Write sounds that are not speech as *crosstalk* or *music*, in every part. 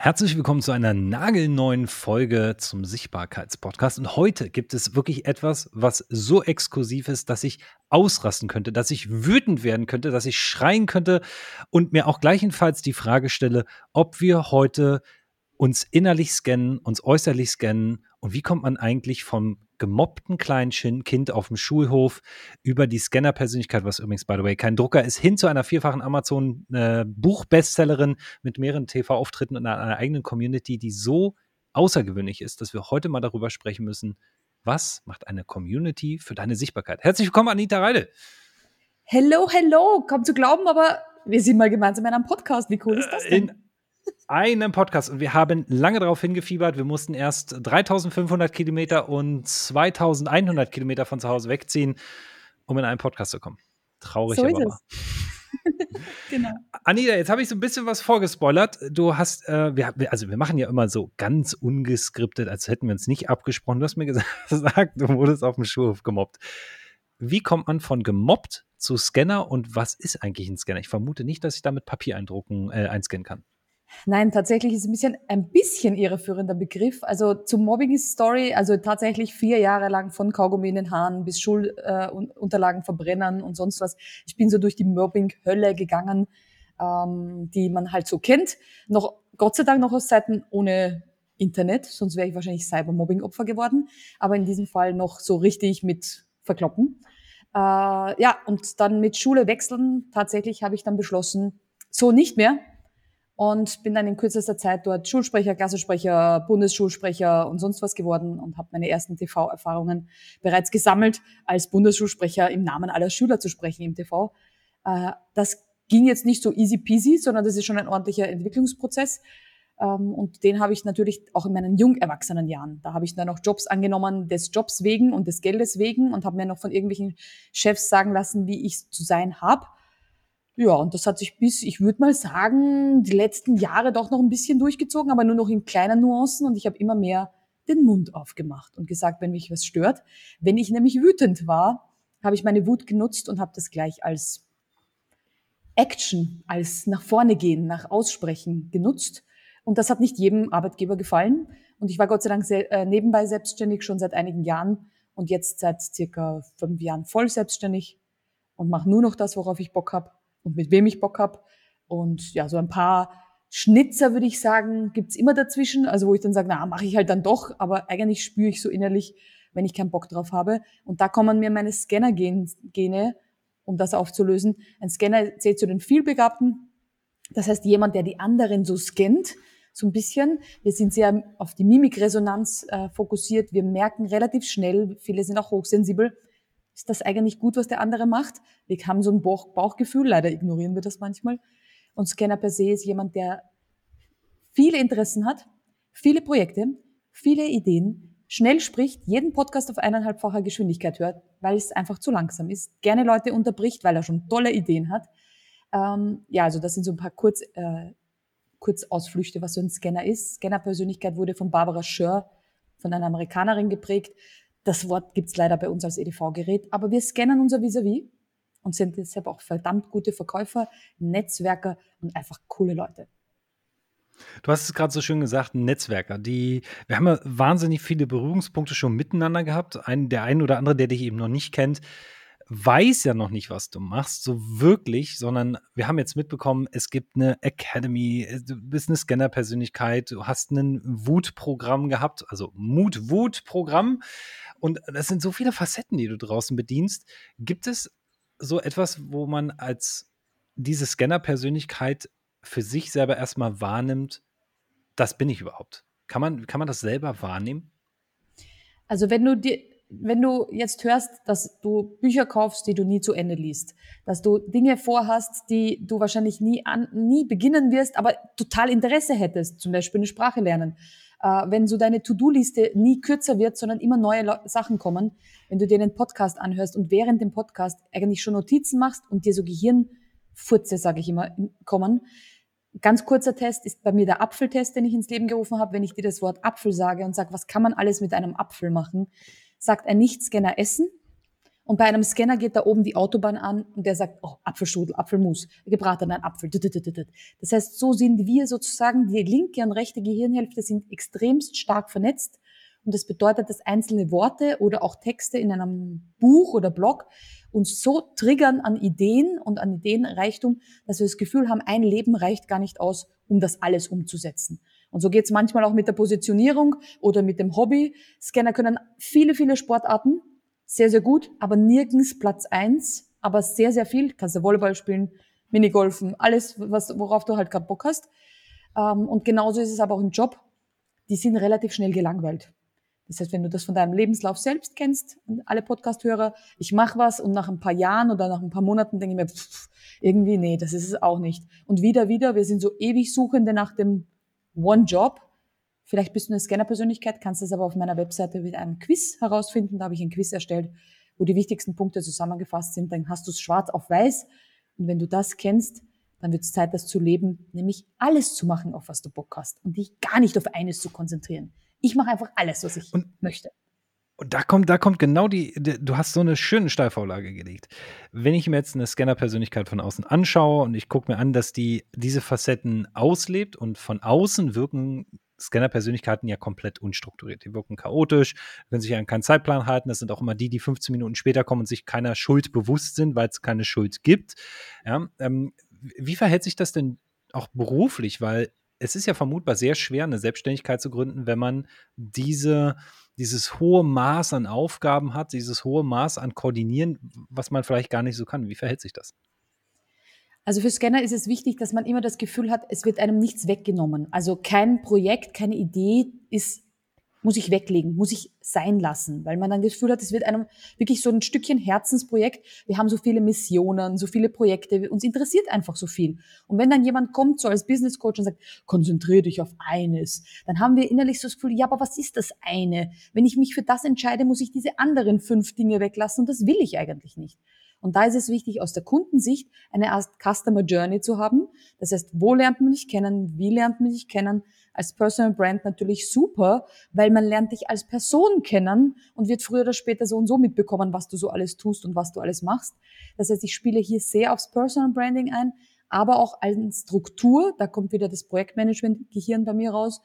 Herzlich willkommen zu einer nagelneuen Folge zum Sichtbarkeitspodcast. Und heute gibt es wirklich etwas, was so exklusiv ist, dass ich ausrasten könnte, dass ich wütend werden könnte, dass ich schreien könnte und mir auch gleichenfalls die Frage stelle, ob wir heute uns innerlich scannen, uns äußerlich scannen und wie kommt man eigentlich vom gemobbten kleinen Kind auf dem Schulhof über die Scanner-Persönlichkeit, was übrigens, by the way, kein Drucker ist, hin zu einer vierfachen Amazon-Buchbestsellerin äh, mit mehreren TV-Auftritten und einer, eigenen Community, die so außergewöhnlich ist, dass wir heute mal darüber sprechen müssen, was macht eine Community für deine Sichtbarkeit? Herzlich willkommen, Anita Reide. Hello, hello. Kaum zu glauben, aber wir sind mal gemeinsam in einem Podcast. Wie cool ist das denn? In einem Podcast und wir haben lange darauf hingefiebert. Wir mussten erst 3500 Kilometer und 2100 Kilometer von zu Hause wegziehen, um in einen Podcast zu kommen. Traurig, so aber es. *laughs* genau. Anita, jetzt habe ich so ein bisschen was vorgespoilert. Du hast, äh, wir, also wir machen ja immer so ganz ungeskriptet, als hätten wir uns nicht abgesprochen. Du hast mir *laughs* gesagt, du wurdest auf dem Schulhof gemobbt. Wie kommt man von gemobbt zu Scanner und was ist eigentlich ein Scanner? Ich vermute nicht, dass ich damit Papier eindrucken, äh, einscannen kann. Nein, tatsächlich ist es ein bisschen, ein bisschen irreführender Begriff. Also zum Mobbing ist Story, also tatsächlich vier Jahre lang von Kaugummi in den Haaren bis Schulunterlagen äh, verbrennen und sonst was. Ich bin so durch die Mobbing-Hölle gegangen, ähm, die man halt so kennt. Noch, Gott sei Dank noch aus Zeiten ohne Internet, sonst wäre ich wahrscheinlich Cybermobbing-Opfer geworden. Aber in diesem Fall noch so richtig mit Verkloppen. Äh, ja, und dann mit Schule wechseln. Tatsächlich habe ich dann beschlossen, so nicht mehr und bin dann in kürzester Zeit dort Schulsprecher, Klassensprecher, Bundesschulsprecher und sonst was geworden und habe meine ersten TV-Erfahrungen bereits gesammelt, als Bundesschulsprecher im Namen aller Schüler zu sprechen im TV. Äh, das ging jetzt nicht so easy peasy, sondern das ist schon ein ordentlicher Entwicklungsprozess. Ähm, und den habe ich natürlich auch in meinen jung erwachsenen Jahren. Da habe ich dann auch Jobs angenommen des Jobs wegen und des Geldes wegen und habe mir noch von irgendwelchen Chefs sagen lassen, wie ich zu sein habe ja, und das hat sich bis, ich würde mal sagen, die letzten Jahre doch noch ein bisschen durchgezogen, aber nur noch in kleinen Nuancen und ich habe immer mehr den Mund aufgemacht und gesagt, wenn mich was stört. Wenn ich nämlich wütend war, habe ich meine Wut genutzt und habe das gleich als Action, als nach vorne gehen, nach Aussprechen genutzt. Und das hat nicht jedem Arbeitgeber gefallen. Und ich war Gott sei Dank sehr, äh, nebenbei selbstständig schon seit einigen Jahren und jetzt seit circa fünf Jahren voll selbstständig und mache nur noch das, worauf ich Bock habe und mit wem ich Bock habe. Und ja, so ein paar Schnitzer, würde ich sagen, gibt's immer dazwischen. Also wo ich dann sage, na, mache ich halt dann doch, aber eigentlich spüre ich so innerlich, wenn ich keinen Bock drauf habe. Und da kommen mir meine Scanner-Gene, um das aufzulösen. Ein Scanner zählt zu den vielbegabten. Das heißt, jemand, der die anderen so scannt, so ein bisschen. Wir sind sehr auf die Mimikresonanz äh, fokussiert. Wir merken relativ schnell, viele sind auch hochsensibel, ist das eigentlich gut, was der andere macht? Wir haben so ein Bauch Bauchgefühl, leider ignorieren wir das manchmal. Und Scanner per se ist jemand, der viele Interessen hat, viele Projekte, viele Ideen, schnell spricht, jeden Podcast auf eineinhalbfacher Geschwindigkeit hört, weil es einfach zu langsam ist, gerne Leute unterbricht, weil er schon tolle Ideen hat. Ähm, ja, also das sind so ein paar Kurz, äh, Kurzausflüchte, was so ein Scanner ist. Scanner-Persönlichkeit wurde von Barbara Schör, von einer Amerikanerin geprägt. Das Wort gibt's leider bei uns als EDV-Gerät, aber wir scannen unser Vis-a-vis -vis und sind deshalb auch verdammt gute Verkäufer, Netzwerker und einfach coole Leute. Du hast es gerade so schön gesagt, Netzwerker. Die, wir haben ja wahnsinnig viele Berührungspunkte schon miteinander gehabt. Ein, der ein oder andere, der dich eben noch nicht kennt, weiß ja noch nicht, was du machst, so wirklich, sondern wir haben jetzt mitbekommen, es gibt eine Academy, du bist eine Scanner-Persönlichkeit, du hast ein Wut-Programm gehabt, also Mut-Wut-Programm. Und das sind so viele Facetten, die du draußen bedienst. Gibt es so etwas, wo man als diese Scanner-Persönlichkeit für sich selber erstmal wahrnimmt, das bin ich überhaupt? Kann man, kann man das selber wahrnehmen? Also wenn du dir, wenn du jetzt hörst, dass du Bücher kaufst, die du nie zu Ende liest, dass du Dinge vorhast, die du wahrscheinlich nie an, nie beginnen wirst, aber total Interesse hättest, zum Beispiel eine Sprache lernen, wenn so deine To-Do-Liste nie kürzer wird, sondern immer neue Sachen kommen, wenn du dir den Podcast anhörst und während dem Podcast eigentlich schon Notizen machst und dir so Gehirnfurze, sage ich immer, kommen. Ganz kurzer Test ist bei mir der Apfeltest, den ich ins Leben gerufen habe. Wenn ich dir das Wort Apfel sage und sage, was kann man alles mit einem Apfel machen, sagt ein Nichtscanner Essen Und bei einem Scanner geht da oben die Autobahn an und der sagt, oh, Apfelstrudel, Apfelmus, gebratener Apfel. Das heißt, so sind wir sozusagen, die linke und rechte Gehirnhälfte sind extremst stark vernetzt. Und das bedeutet, dass einzelne Worte oder auch Texte in einem Buch oder Blog uns so triggern an Ideen und an Ideenreichtum, dass wir das Gefühl haben, ein Leben reicht gar nicht aus, um das alles umzusetzen. Und so geht es manchmal auch mit der Positionierung oder mit dem Hobby. Scanner können viele, viele Sportarten, sehr, sehr gut, aber nirgends Platz eins, aber sehr, sehr viel. Kannst du Volleyball spielen, Minigolfen, alles, was, worauf du halt gerade Bock hast. Ähm, und genauso ist es aber auch im Job. Die sind relativ schnell gelangweilt. Das heißt, wenn du das von deinem Lebenslauf selbst kennst, alle Podcast-Hörer, ich mache was und nach ein paar Jahren oder nach ein paar Monaten denke ich mir, pff, irgendwie, nee, das ist es auch nicht. Und wieder, wieder, wir sind so ewig Suchende nach dem One-Job. Vielleicht bist du eine Scanner-Persönlichkeit, kannst das aber auf meiner Webseite mit einem Quiz herausfinden. Da habe ich ein Quiz erstellt, wo die wichtigsten Punkte zusammengefasst sind. Dann hast du es schwarz auf weiß. Und wenn du das kennst, dann wird es Zeit, das zu leben, nämlich alles zu machen, auf was du Bock hast und dich gar nicht auf eines zu konzentrieren. Ich mache einfach alles, was ich und, möchte. Und da kommt, da kommt genau die, die, du hast so eine schöne Steilvorlage gelegt. Wenn ich mir jetzt eine Scanner-Persönlichkeit von außen anschaue und ich gucke mir an, dass die diese Facetten auslebt und von außen wirken Scanner-Persönlichkeiten ja komplett unstrukturiert. Die wirken chaotisch, können sich an keinen Zeitplan halten. Das sind auch immer die, die 15 Minuten später kommen und sich keiner Schuld bewusst sind, weil es keine Schuld gibt. Ja, ähm, wie verhält sich das denn auch beruflich? Weil es ist ja vermutbar sehr schwer, eine Selbstständigkeit zu gründen, wenn man diese, dieses hohe Maß an Aufgaben hat, dieses hohe Maß an Koordinieren, was man vielleicht gar nicht so kann. Wie verhält sich das? Also für Scanner ist es wichtig, dass man immer das Gefühl hat, es wird einem nichts weggenommen. Also kein Projekt, keine Idee ist muss ich weglegen, muss ich sein lassen, weil man dann das Gefühl hat, es wird einem wirklich so ein Stückchen Herzensprojekt. Wir haben so viele Missionen, so viele Projekte, uns interessiert einfach so viel. Und wenn dann jemand kommt, so als Business Coach und sagt, konzentriere dich auf eines, dann haben wir innerlich so das Gefühl, ja, aber was ist das eine? Wenn ich mich für das entscheide, muss ich diese anderen fünf Dinge weglassen und das will ich eigentlich nicht. Und da ist es wichtig, aus der Kundensicht eine Art Customer Journey zu haben. Das heißt, wo lernt man dich kennen? Wie lernt man dich kennen? Als Personal Brand natürlich super, weil man lernt dich als Person kennen und wird früher oder später so und so mitbekommen, was du so alles tust und was du alles machst. Das heißt, ich spiele hier sehr aufs Personal Branding ein, aber auch als Struktur. Da kommt wieder das Projektmanagement-Gehirn bei mir raus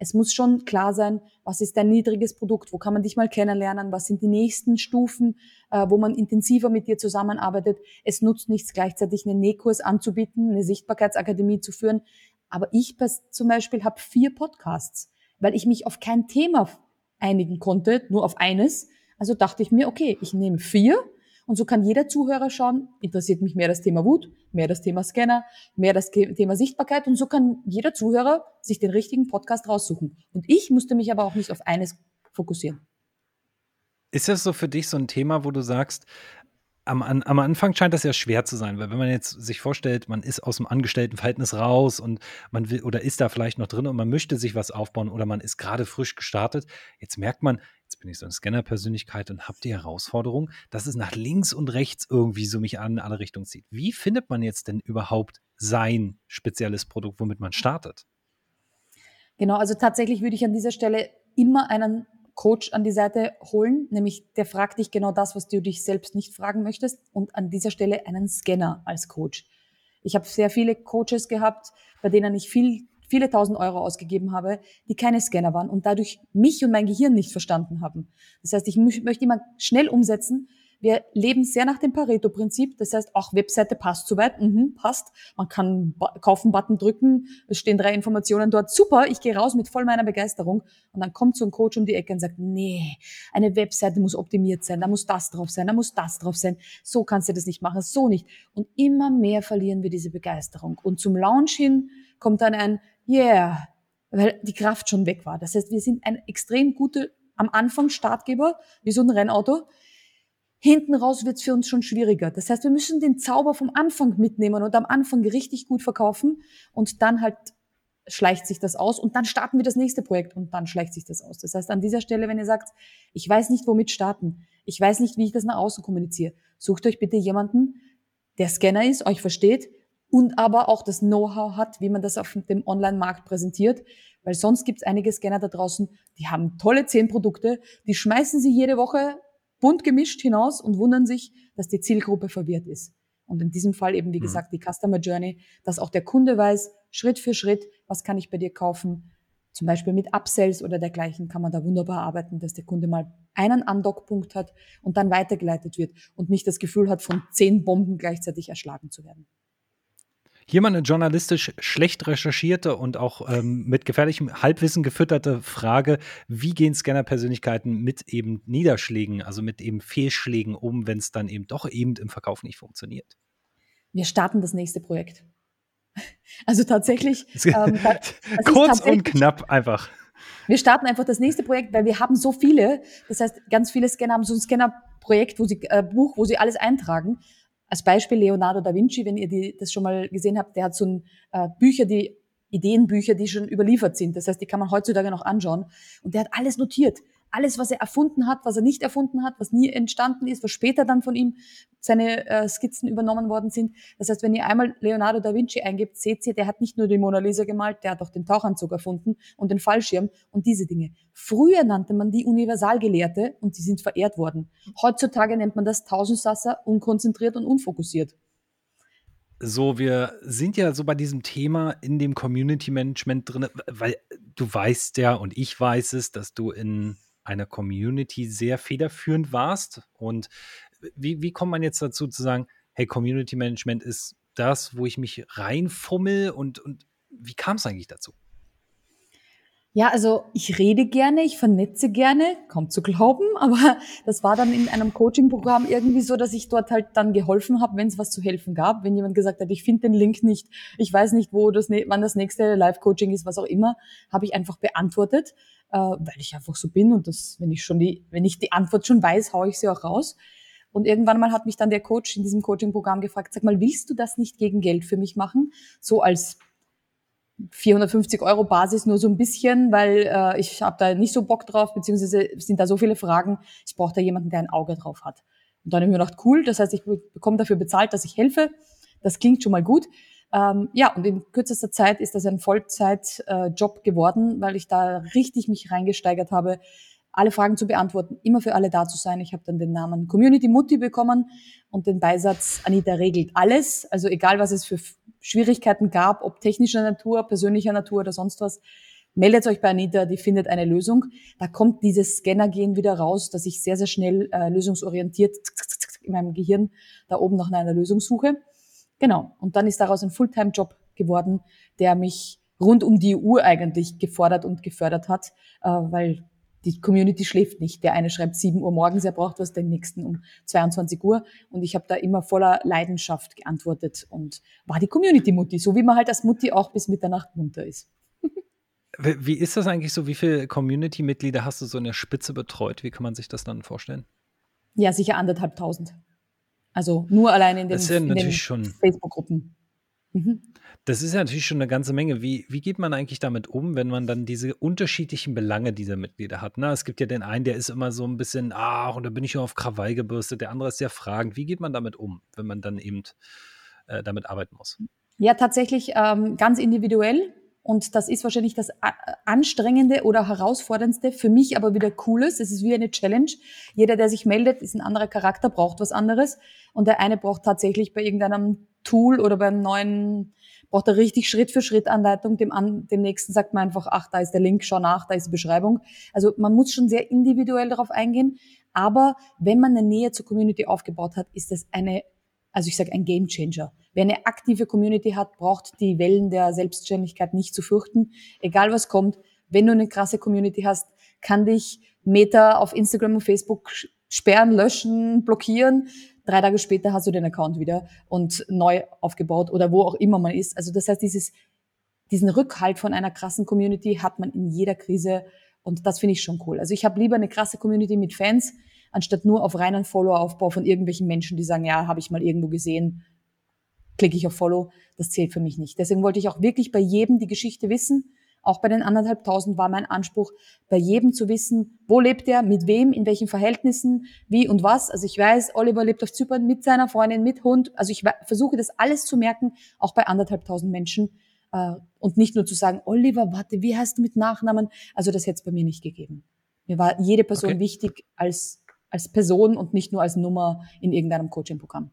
es muss schon klar sein, was ist dein niedriges Produkt, wo kann man dich mal kennenlernen, was sind die nächsten Stufen, äh, wo man intensiver mit dir zusammenarbeitet. Es nutzt nichts, gleichzeitig einen Nähkurs anzubieten, eine Sichtbarkeitsakademie zu führen. Aber ich zum Beispiel habe vier Podcasts, weil ich mich auf kein Thema einigen konnte, nur auf eines. Also dachte ich mir, okay, ich nehme vier und so kann jeder Zuhörer schauen, interessiert mich mehr das Thema Wut, mehr das Thema Scanner, mehr das Thema Sichtbarkeit. Und so kann jeder Zuhörer sich den richtigen Podcast raussuchen. Und ich musste mich aber auch nicht auf eines fokussieren. Ist das so für dich so ein Thema, wo du sagst, am, am, Anfang scheint das ja schwer zu sein, weil wenn man jetzt sich vorstellt, man ist aus dem Angestelltenverhältnis raus und man will oder ist da vielleicht noch drin und man möchte sich was aufbauen oder man ist gerade frisch gestartet, jetzt merkt man, jetzt bin ich so eine Scanner-Persönlichkeit und habe die Herausforderung, dass es nach links und rechts irgendwie so mich an alle Richtungen zieht. Wie findet man jetzt denn überhaupt sein spezielles Produkt, womit man startet? Genau, also tatsächlich würde ich an dieser Stelle immer einen Coach an die Seite holen, nämlich der fragt dich genau das, was du dich selbst nicht fragen möchtest und an dieser Stelle einen Scanner als Coach. Ich habe sehr viele Coaches gehabt, bei denen ich viel viele tausend Euro ausgegeben habe, die keine Scanner waren und dadurch mich und mein Gehirn nicht verstanden haben. Das heißt, ich möchte immer schnell umsetzen. Wir leben sehr nach dem Pareto-Prinzip. Das heißt, auch Webseite passt soweit. Mhm, passt. Man kann kaufen-Button drücken. Es stehen drei Informationen dort. Super, ich gehe raus mit voll meiner Begeisterung. Und dann kommt so ein Coach um die Ecke und sagt, nee, eine Webseite muss optimiert sein. Da muss das drauf sein. Da muss das drauf sein. So kannst du das nicht machen. So nicht. Und immer mehr verlieren wir diese Begeisterung. Und zum Launch hin kommt dann ein, yeah, weil die Kraft schon weg war. Das heißt, wir sind ein extrem guter, am Anfang Startgeber, wie so ein Rennauto. Hinten raus wird es für uns schon schwieriger. Das heißt, wir müssen den Zauber vom Anfang mitnehmen und am Anfang richtig gut verkaufen und dann halt schleicht sich das aus und dann starten wir das nächste Projekt und dann schleicht sich das aus. Das heißt, an dieser Stelle, wenn ihr sagt, ich weiß nicht, womit starten, ich weiß nicht, wie ich das nach außen kommuniziere, sucht euch bitte jemanden, der Scanner ist, euch versteht, und aber auch das Know-how hat, wie man das auf dem Online-Markt präsentiert. Weil sonst gibt es einige Scanner da draußen, die haben tolle zehn Produkte, die schmeißen sie jede Woche bunt gemischt hinaus und wundern sich, dass die Zielgruppe verwirrt ist. Und in diesem Fall eben, wie mhm. gesagt, die Customer Journey, dass auch der Kunde weiß, Schritt für Schritt, was kann ich bei dir kaufen, zum Beispiel mit Upsells oder dergleichen kann man da wunderbar arbeiten, dass der Kunde mal einen Andockpunkt hat und dann weitergeleitet wird und nicht das Gefühl hat, von zehn Bomben gleichzeitig erschlagen zu werden. Hier mal eine journalistisch schlecht recherchierte und auch ähm, mit gefährlichem Halbwissen gefütterte Frage: Wie gehen Scanner-Persönlichkeiten mit eben Niederschlägen, also mit eben Fehlschlägen um, wenn es dann eben doch eben im Verkauf nicht funktioniert? Wir starten das nächste Projekt. *laughs* Also tatsächlich. *laughs* Ähm, *laughs* Kurz tatsächlich, und knapp einfach. Wir starten einfach das nächste Projekt, weil wir haben so viele. Das heißt, ganz viele Scanner haben so ein Scanner-Projekt, wo sie äh, Buch, wo sie alles eintragen. Als Beispiel Leonardo da Vinci, wenn ihr die, das schon mal gesehen habt, der hat so ein äh, Bücher, die Ideenbücher, die schon überliefert sind. Das heißt, die kann man heutzutage noch anschauen. Und der hat alles notiert alles, was er erfunden hat, was er nicht erfunden hat, was nie entstanden ist, was später dann von ihm seine äh, Skizzen übernommen worden sind. Das heißt, wenn ihr einmal Leonardo da Vinci eingibt, seht ihr, der hat nicht nur die Mona Lisa gemalt, der hat auch den Tauchanzug erfunden und den Fallschirm und diese Dinge. Früher nannte man die Universalgelehrte und die sind verehrt worden. Heutzutage nennt man das Tausendsasser, unkonzentriert und unfokussiert. So, wir sind ja so bei diesem Thema in dem Community Management drin, weil du weißt ja und ich weiß es, dass du in einer Community sehr federführend warst. Und wie, wie kommt man jetzt dazu zu sagen, hey, Community Management ist das, wo ich mich reinfummel und, und wie kam es eigentlich dazu? Ja, also ich rede gerne, ich vernetze gerne, kaum zu glauben, *laughs* aber das war dann in einem Coaching-Programm irgendwie so, dass ich dort halt dann geholfen habe, wenn es was zu helfen gab. Wenn jemand gesagt hat, ich finde den Link nicht, ich weiß nicht, wo das, wann das nächste Live-Coaching ist, was auch immer, habe ich einfach beantwortet äh, weil ich einfach so bin und das, wenn ich schon die, wenn ich die Antwort schon weiß, haue ich sie auch raus. Und irgendwann mal hat mich dann der Coach in diesem Coaching-Programm gefragt, sag mal, willst du das nicht gegen Geld für mich machen? So als 450 Euro Basis nur so ein bisschen, weil äh, ich habe da nicht so Bock drauf, beziehungsweise sind da so viele Fragen. Ich brauche da jemanden, der ein Auge drauf hat. Und dann habe ich mir gedacht, cool, das heißt, ich bekomme dafür bezahlt, dass ich helfe. Das klingt schon mal gut. Ähm, ja, und in kürzester Zeit ist das ein Vollzeitjob äh, geworden, weil ich da richtig mich reingesteigert habe, alle Fragen zu beantworten, immer für alle da zu sein. Ich habe dann den Namen Community Mutti bekommen und den Beisatz Anita regelt alles. Also egal, was es für Schwierigkeiten gab, ob technischer Natur, persönlicher Natur oder sonst was, meldet euch bei Anita, die findet eine Lösung. Da kommt dieses Scanner-Gehen wieder raus, dass ich sehr, sehr schnell äh, lösungsorientiert in meinem Gehirn da oben nach einer Lösung suche. Genau. Und dann ist daraus ein Fulltime-Job geworden, der mich rund um die Uhr eigentlich gefordert und gefördert hat, äh, weil die Community schläft nicht. Der eine schreibt 7 Uhr morgens, er braucht was, den nächsten um 22 Uhr. Und ich habe da immer voller Leidenschaft geantwortet und war die Community-Mutti, so wie man halt als Mutti auch bis Mitternacht munter ist. *laughs* Wie ist das eigentlich so? Wie viele Community-Mitglieder hast du so in der Spitze betreut? Wie kann man sich das dann vorstellen? Ja, sicher anderthalbtausend. Also nur allein in den, ja den Facebook-Gruppen. Mhm. Das ist ja natürlich schon eine ganze Menge. Wie, wie geht man eigentlich damit um, wenn man dann diese unterschiedlichen Belange dieser Mitglieder hat? Na, es gibt ja den einen, der ist immer so ein bisschen, ach, und da bin ich nur auf Krawall gebürstet. Der andere ist sehr fragend. Wie geht man damit um, wenn man dann eben äh, damit arbeiten muss? Ja, tatsächlich ähm, ganz individuell. Und das ist wahrscheinlich das anstrengende oder herausforderndste, für mich aber wieder cooles. Es ist wie eine Challenge. Jeder, der sich meldet, ist ein anderer Charakter, braucht was anderes. Und der eine braucht tatsächlich bei irgendeinem Tool oder beim neuen, braucht er richtig Schritt für Schritt Anleitung. Dem, an, dem nächsten sagt man einfach, ach, da ist der Link, schau nach, da ist die Beschreibung. Also man muss schon sehr individuell darauf eingehen. Aber wenn man eine Nähe zur Community aufgebaut hat, ist das eine, also ich sage ein Game Changer. Wer eine aktive Community hat, braucht die Wellen der Selbstständigkeit nicht zu fürchten. Egal was kommt, wenn du eine krasse Community hast, kann dich Meta auf Instagram und Facebook sperren, löschen, blockieren. Drei Tage später hast du den Account wieder und neu aufgebaut oder wo auch immer man ist. Also das heißt, dieses, diesen Rückhalt von einer krassen Community hat man in jeder Krise und das finde ich schon cool. Also ich habe lieber eine krasse Community mit Fans, anstatt nur auf reinen Follower-Aufbau von irgendwelchen Menschen, die sagen, ja, habe ich mal irgendwo gesehen, klicke ich auf Follow, das zählt für mich nicht. Deswegen wollte ich auch wirklich bei jedem die Geschichte wissen. Auch bei den anderthalbtausend war mein Anspruch, bei jedem zu wissen, wo lebt er, mit wem, in welchen Verhältnissen, wie und was. Also ich weiß, Oliver lebt auf Zypern mit seiner Freundin, mit Hund. Also ich versuche das alles zu merken, auch bei anderthalbtausend Menschen. Äh, und nicht nur zu sagen, Oliver, warte, wie heißt du mit Nachnamen? Also das hätte es bei mir nicht gegeben. Mir war jede Person okay. wichtig als als Person und nicht nur als Nummer in irgendeinem Coaching-Programm.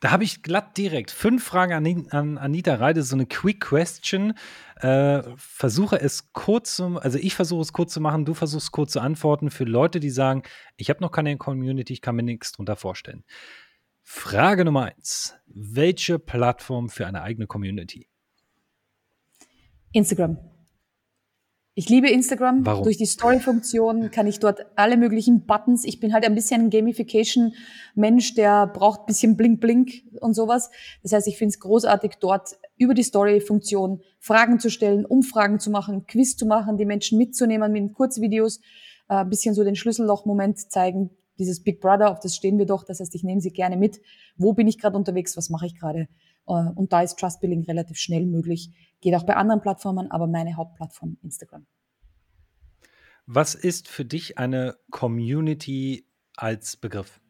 Da habe ich glatt direkt fünf Fragen an, an Anita Reide, so eine Quick Question. Äh, versuche es kurz zu, also ich versuche es kurz zu machen, du versuchst kurz zu antworten für Leute, die sagen, ich habe noch keine Community, ich kann mir nichts drunter vorstellen. Frage Nummer eins: Welche Plattform für eine eigene Community? Instagram. Ich liebe Instagram. Warum? Durch die Story-Funktion kann ich dort alle möglichen Buttons. Ich bin halt ein bisschen ein Gamification-Mensch, der braucht ein bisschen Blink-Blink und sowas. Das heißt, ich finde es großartig, dort über die Story-Funktion Fragen zu stellen, Umfragen zu machen, Quiz zu machen, die Menschen mitzunehmen mit Kurzvideos, äh, ein bisschen so den Schlüsselloch-Moment zeigen. Dieses Big Brother, auf das stehen wir doch. Das heißt, ich nehme sie gerne mit. Wo bin ich gerade unterwegs? Was mache ich gerade? Äh, und da ist Trust Building relativ schnell möglich. Geht auch bei anderen Plattformen, aber meine Hauptplattform Instagram. Was ist für dich eine Community als Begriff?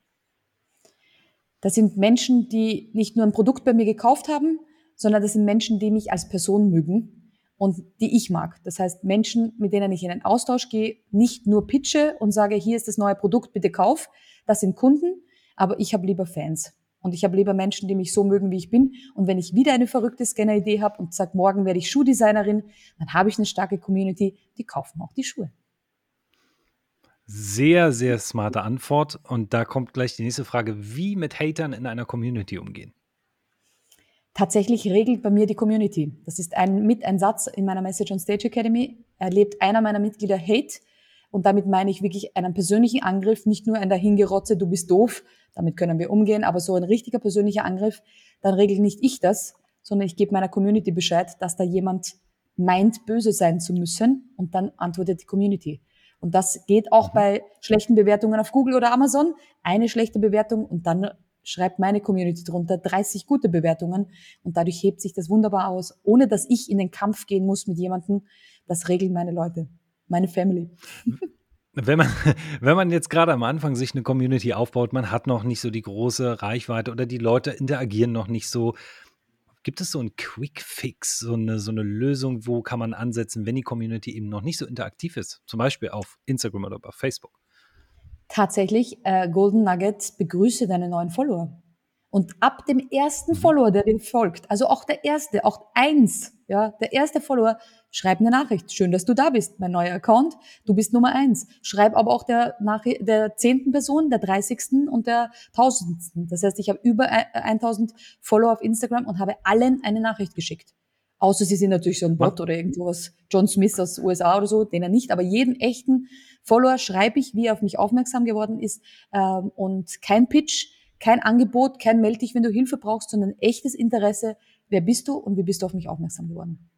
Das sind Menschen, die nicht nur ein Produkt bei mir gekauft haben, sondern das sind Menschen, die mich als Person mögen und die ich mag. Das heißt Menschen, mit denen ich in einen Austausch gehe, nicht nur pitche und sage, hier ist das neue Produkt, bitte kauf. Das sind Kunden, aber ich habe lieber Fans. Und ich habe lieber Menschen, die mich so mögen, wie ich bin. Und wenn ich wieder eine verrückte Scanner-Idee habe und sage, morgen werde ich Schuhdesignerin, dann habe ich eine starke Community, die kaufen auch die Schuhe. Sehr, sehr smarte Antwort. Und da kommt gleich die nächste Frage. Wie mit Hatern in einer Community umgehen? Tatsächlich regelt bei mir die Community. Das ist ein, mit ein Satz in meiner Message on Stage Academy. Erlebt einer meiner Mitglieder Hate. Und damit meine ich wirklich einen persönlichen Angriff, nicht nur ein Dahingerotze, du bist doof, damit können wir umgehen, aber so ein richtiger persönlicher Angriff, dann regel nicht ich das, sondern ich gebe meiner Community Bescheid, dass da jemand meint, böse sein zu müssen und dann antwortet die Community. Und das geht auch mhm. bei schlechten Bewertungen auf Google oder Amazon. Eine schlechte Bewertung und dann schreibt meine Community drunter 30 gute Bewertungen und dadurch hebt sich das wunderbar aus, ohne dass ich in den Kampf gehen muss mit jemandem. Das regeln meine Leute meine Family. Wenn man, *laughs* wenn man jetzt gerade am Anfang sich eine Community aufbaut, man hat noch nicht so die große Reichweite oder die Leute interagieren noch nicht so. Gibt es so einen Quick Fix, so eine, so eine Lösung, wo kann man ansetzen, wenn die Community eben noch nicht so interaktiv ist? Zum Beispiel auf Instagram oder auf Facebook? Tatsächlich, äh, Golden Nugget begrüße deine neuen Follower. Und ab dem ersten mhm. Follower, der dir folgt, also auch der erste, auch eins, ja, der erste Follower, schreib eine Nachricht. Schön, dass du da bist, mein neuer Account. Du bist Nummer eins. Schreib aber auch der, Nachricht, der zehnten Person, der dreißigsten und der tausendsten. Das heißt, ich habe über 1000 Follower auf Instagram und habe allen eine Nachricht geschickt. Außer sie sind natürlich so ein Bot oder irgendwas, John Smith aus USA oder so, denen nicht. Aber jeden echten Follower schreibe ich, wie er auf mich aufmerksam geworden ist. Ähm, und kein Pitch, kein Angebot, kein melde dich, wenn du Hilfe brauchst, sondern echtes Interesse. Wer bist du und wie bist du auf mich aufmerksam geworden?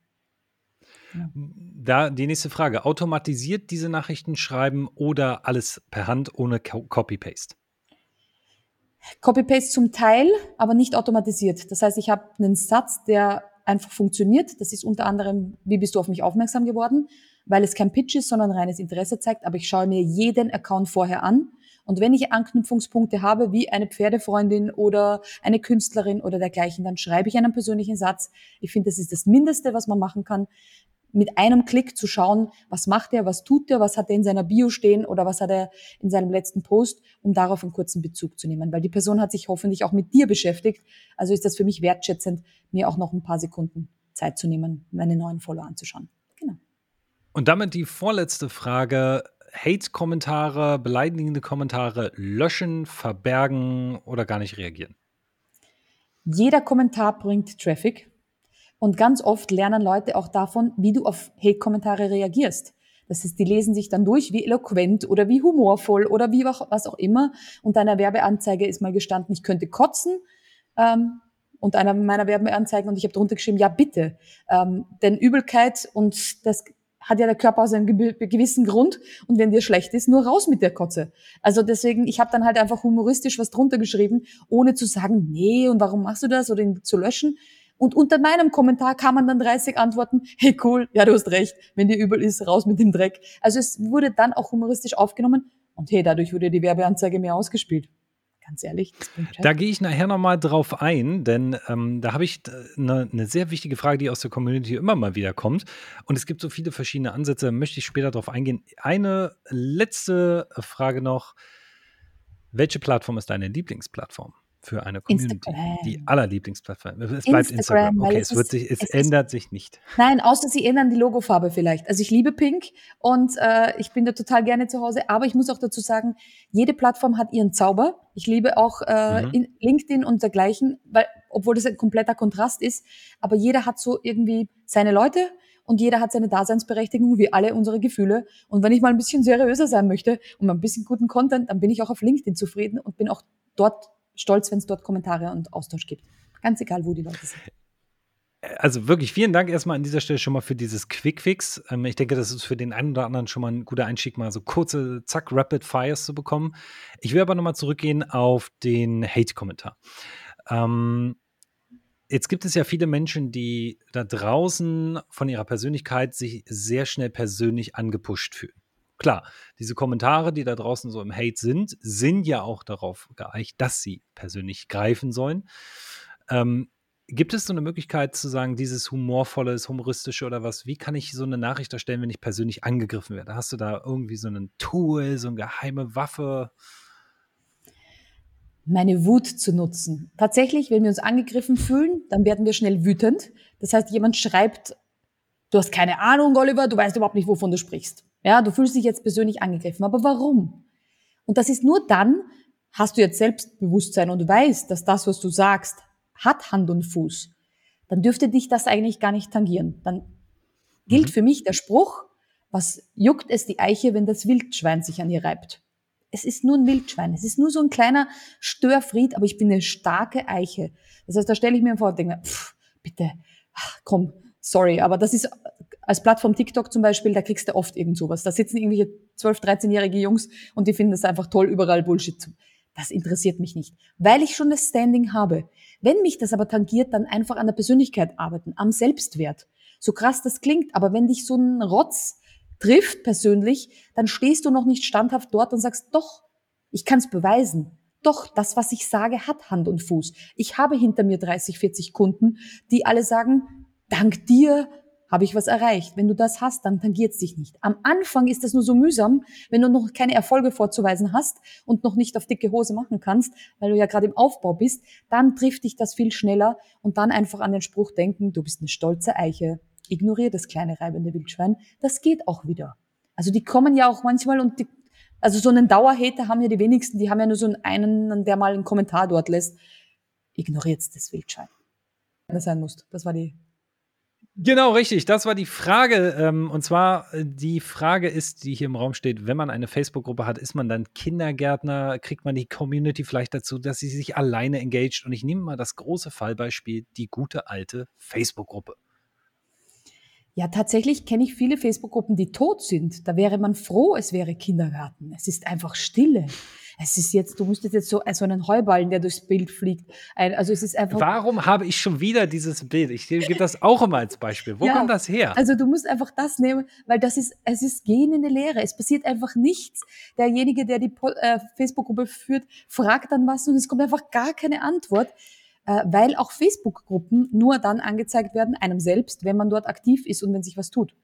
Ja. Da die nächste Frage. Automatisiert diese Nachrichten schreiben oder alles per Hand ohne Copy-Paste? Copy-Paste zum Teil, aber nicht automatisiert. Das heißt, ich habe einen Satz, der einfach funktioniert. Das ist unter anderem, wie bist du auf mich aufmerksam geworden? Weil es kein Pitch ist, sondern reines Interesse zeigt. Aber ich schaue mir jeden Account vorher an und wenn ich Anknüpfungspunkte habe, wie eine Pferdefreundin oder eine Künstlerin oder dergleichen, dann schreibe ich einen persönlichen Satz. Ich finde, das ist das Mindeste, was man machen kann mit einem Klick zu schauen, was macht er, was tut er, was hat er in seiner Bio stehen oder was hat er in seinem letzten Post, um darauf einen kurzen Bezug zu nehmen. Weil die Person hat sich hoffentlich auch mit dir beschäftigt. Also ist das für mich wertschätzend, mir auch noch ein paar Sekunden Zeit zu nehmen, meine neuen Follower anzuschauen. Genau. Und damit die vorletzte Frage. Hate-Kommentare, beleidigende Kommentare löschen, verbergen oder gar nicht reagieren? Jeder Kommentar bringt Traffic und ganz oft lernen Leute auch davon, wie du auf Hate-Kommentare reagierst. Das heißt, die lesen sich dann durch, wie eloquent oder wie humorvoll oder wie was auch immer. Und deiner Werbeanzeige ist mal gestanden, ich könnte kotzen. Ähm, und einer meiner Werbeanzeigen und ich habe drunter geschrieben, ja bitte. Ähm, denn Übelkeit und das hat ja der Körper aus einem gewissen Grund und wenn dir schlecht ist, nur raus mit der Kotze. Also deswegen, ich habe dann halt einfach humoristisch was drunter geschrieben, ohne zu sagen, nee, und warum machst du das oder ihn zu löschen. Und unter meinem Kommentar kamen dann 30 Antworten, hey cool, ja du hast recht, wenn dir übel ist, raus mit dem Dreck. Also es wurde dann auch humoristisch aufgenommen und hey, dadurch wurde die Werbeanzeige mehr ausgespielt ganz ehrlich. Da gehe ich nachher nochmal drauf ein, denn ähm, da habe ich eine, eine sehr wichtige Frage, die aus der Community immer mal wieder kommt. Und es gibt so viele verschiedene Ansätze, da möchte ich später drauf eingehen. Eine letzte Frage noch. Welche Plattform ist deine Lieblingsplattform für eine Community? Instagram. Die allerlieblingsplattform. Es bleibt Instagram, Instagram. Okay, es wird sich, es, es ändert sich nicht. Nein, außer sie ändern die Logofarbe vielleicht. Also ich liebe Pink und äh, ich bin da total gerne zu Hause. Aber ich muss auch dazu sagen, jede Plattform hat ihren Zauber. Ich liebe auch äh, Mhm. in LinkedIn und dergleichen, weil, obwohl das ein kompletter Kontrast ist. Aber jeder hat so irgendwie seine Leute und jeder hat seine Daseinsberechtigung, wie alle unsere Gefühle. Und wenn ich mal ein bisschen seriöser sein möchte und mal ein bisschen guten Content, dann bin ich auch auf LinkedIn zufrieden und bin auch dort stolz, wenn es dort Kommentare und Austausch gibt. Ganz egal, wo die Leute sind. Also wirklich vielen Dank erstmal an dieser Stelle schon mal für dieses Quick-Fix. Ähm, ich denke, das ist für den einen oder anderen schon mal ein guter Einstieg, mal so kurze, zack, Rapid Fires zu bekommen. Ich will aber nochmal zurückgehen auf den Hate-Kommentar. Ähm, jetzt gibt es ja viele Menschen, die da draußen von ihrer Persönlichkeit sich sehr schnell persönlich angepusht fühlen. Klar, diese Kommentare, die da draußen so im Hate sind, sind ja auch darauf geeicht, dass sie persönlich greifen sollen. Ähm, Gibt es so eine Möglichkeit zu sagen, dieses humorvolle, das humoristische oder was? Wie kann ich so eine Nachricht erstellen, wenn ich persönlich angegriffen werde? Hast du da irgendwie so ein Tool, so eine geheime Waffe? meine Wut zu nutzen. Tatsächlich, wenn wir uns angegriffen fühlen, dann werden wir schnell wütend. Das heißt, jemand schreibt, du hast keine Ahnung, Oliver, du weißt überhaupt nicht, wovon du sprichst. Ja, du fühlst dich jetzt persönlich angegriffen. Aber warum? Und das ist nur dann, hast du jetzt Selbstbewusstsein und weißt, dass das, was du sagst, hat Hand und Fuß. Dann dürfte dich das eigentlich gar nicht tangieren. Dann gilt Mhm. für mich der Spruch, was juckt es die Eiche, wenn das Wildschwein sich an ihr reibt? Es ist nur ein Wildschwein. Es ist nur so ein kleiner Störfried, aber ich bin eine starke Eiche. Das heißt, da stelle ich mir vor und denke, pff, bitte, ach, komm, sorry, aber das ist als Plattform TikTok zum Beispiel, da kriegst du oft irgend sowas. Da sitzen irgendwelche 12-, 13-jährige Jungs und die finden es einfach toll, überall Bullshit zu. Das interessiert mich nicht, weil ich schon das Standing habe. Wenn mich das aber tangiert, dann einfach an der Persönlichkeit arbeiten, am Selbstwert. So krass das klingt, aber wenn dich so ein Rotz trifft persönlich, dann stehst du noch nicht standhaft dort und sagst, doch, ich kann es beweisen. Doch, das, was ich sage, hat Hand und Fuß. Ich habe hinter mir 30, 40 Kunden, die alle sagen, dank dir habe ich was erreicht. Wenn du das hast, dann tangiert es dich nicht. Am Anfang ist das nur so mühsam, wenn du noch keine Erfolge vorzuweisen hast und noch nicht auf dicke Hose machen kannst, weil du ja gerade im Aufbau bist, dann trifft dich das viel schneller und dann einfach an den Spruch denken, du bist eine stolze Eiche. Ignoriere das kleine reibende Wildschwein. Das geht auch wieder. Also die kommen ja auch manchmal und die, also so einen Dauerhater haben ja die wenigsten, die haben ja nur so einen, der mal einen Kommentar dort lässt. Ignoriert das Wildschwein. Das sein muss. Das war die Genau, richtig. Das war die Frage. Ähm, und zwar, äh, die Frage ist, die hier im Raum steht, wenn man eine Facebook-Gruppe hat, ist man dann Kindergärtner? Kriegt man die Community vielleicht dazu, dass sie sich alleine engaged? Und ich nehme mal das große Fallbeispiel, die gute alte Facebook-Gruppe. Ja, tatsächlich kenne ich viele Facebook-Gruppen, die tot sind. Da wäre man froh, es wäre Kindergarten. Es ist einfach Stille. Es ist jetzt, du müsstest jetzt so, so einen Heuballen, der durchs Bild fliegt. Ein, also es ist einfach. Warum habe ich schon wieder dieses Bild? Ich gebe das auch immer als Beispiel. Wo Ja, kommt das her? Also du musst einfach das nehmen, weil das ist, es ist gehende Lehre. Es passiert einfach nichts. Derjenige, der die äh, Facebook-Gruppe führt, fragt dann was und es kommt einfach gar keine Antwort, weil auch Facebook-Gruppen nur dann angezeigt werden, einem selbst, wenn man dort aktiv ist und wenn sich was tut.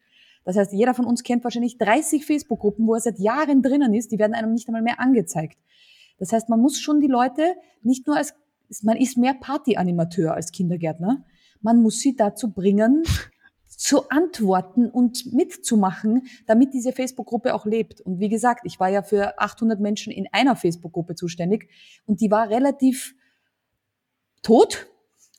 Das heißt, jeder von uns kennt wahrscheinlich 30 Facebook-Gruppen, wo er seit Jahren drinnen ist, die werden einem nicht einmal mehr angezeigt. Das heißt, man muss schon die Leute nicht nur als, man ist mehr Party-Animateur als Kindergärtner, man muss sie dazu bringen, *laughs* zu antworten und mitzumachen, damit diese Facebook-Gruppe auch lebt. Und wie gesagt, ich war ja für 800 Menschen in einer Facebook-Gruppe zuständig und die war relativ tot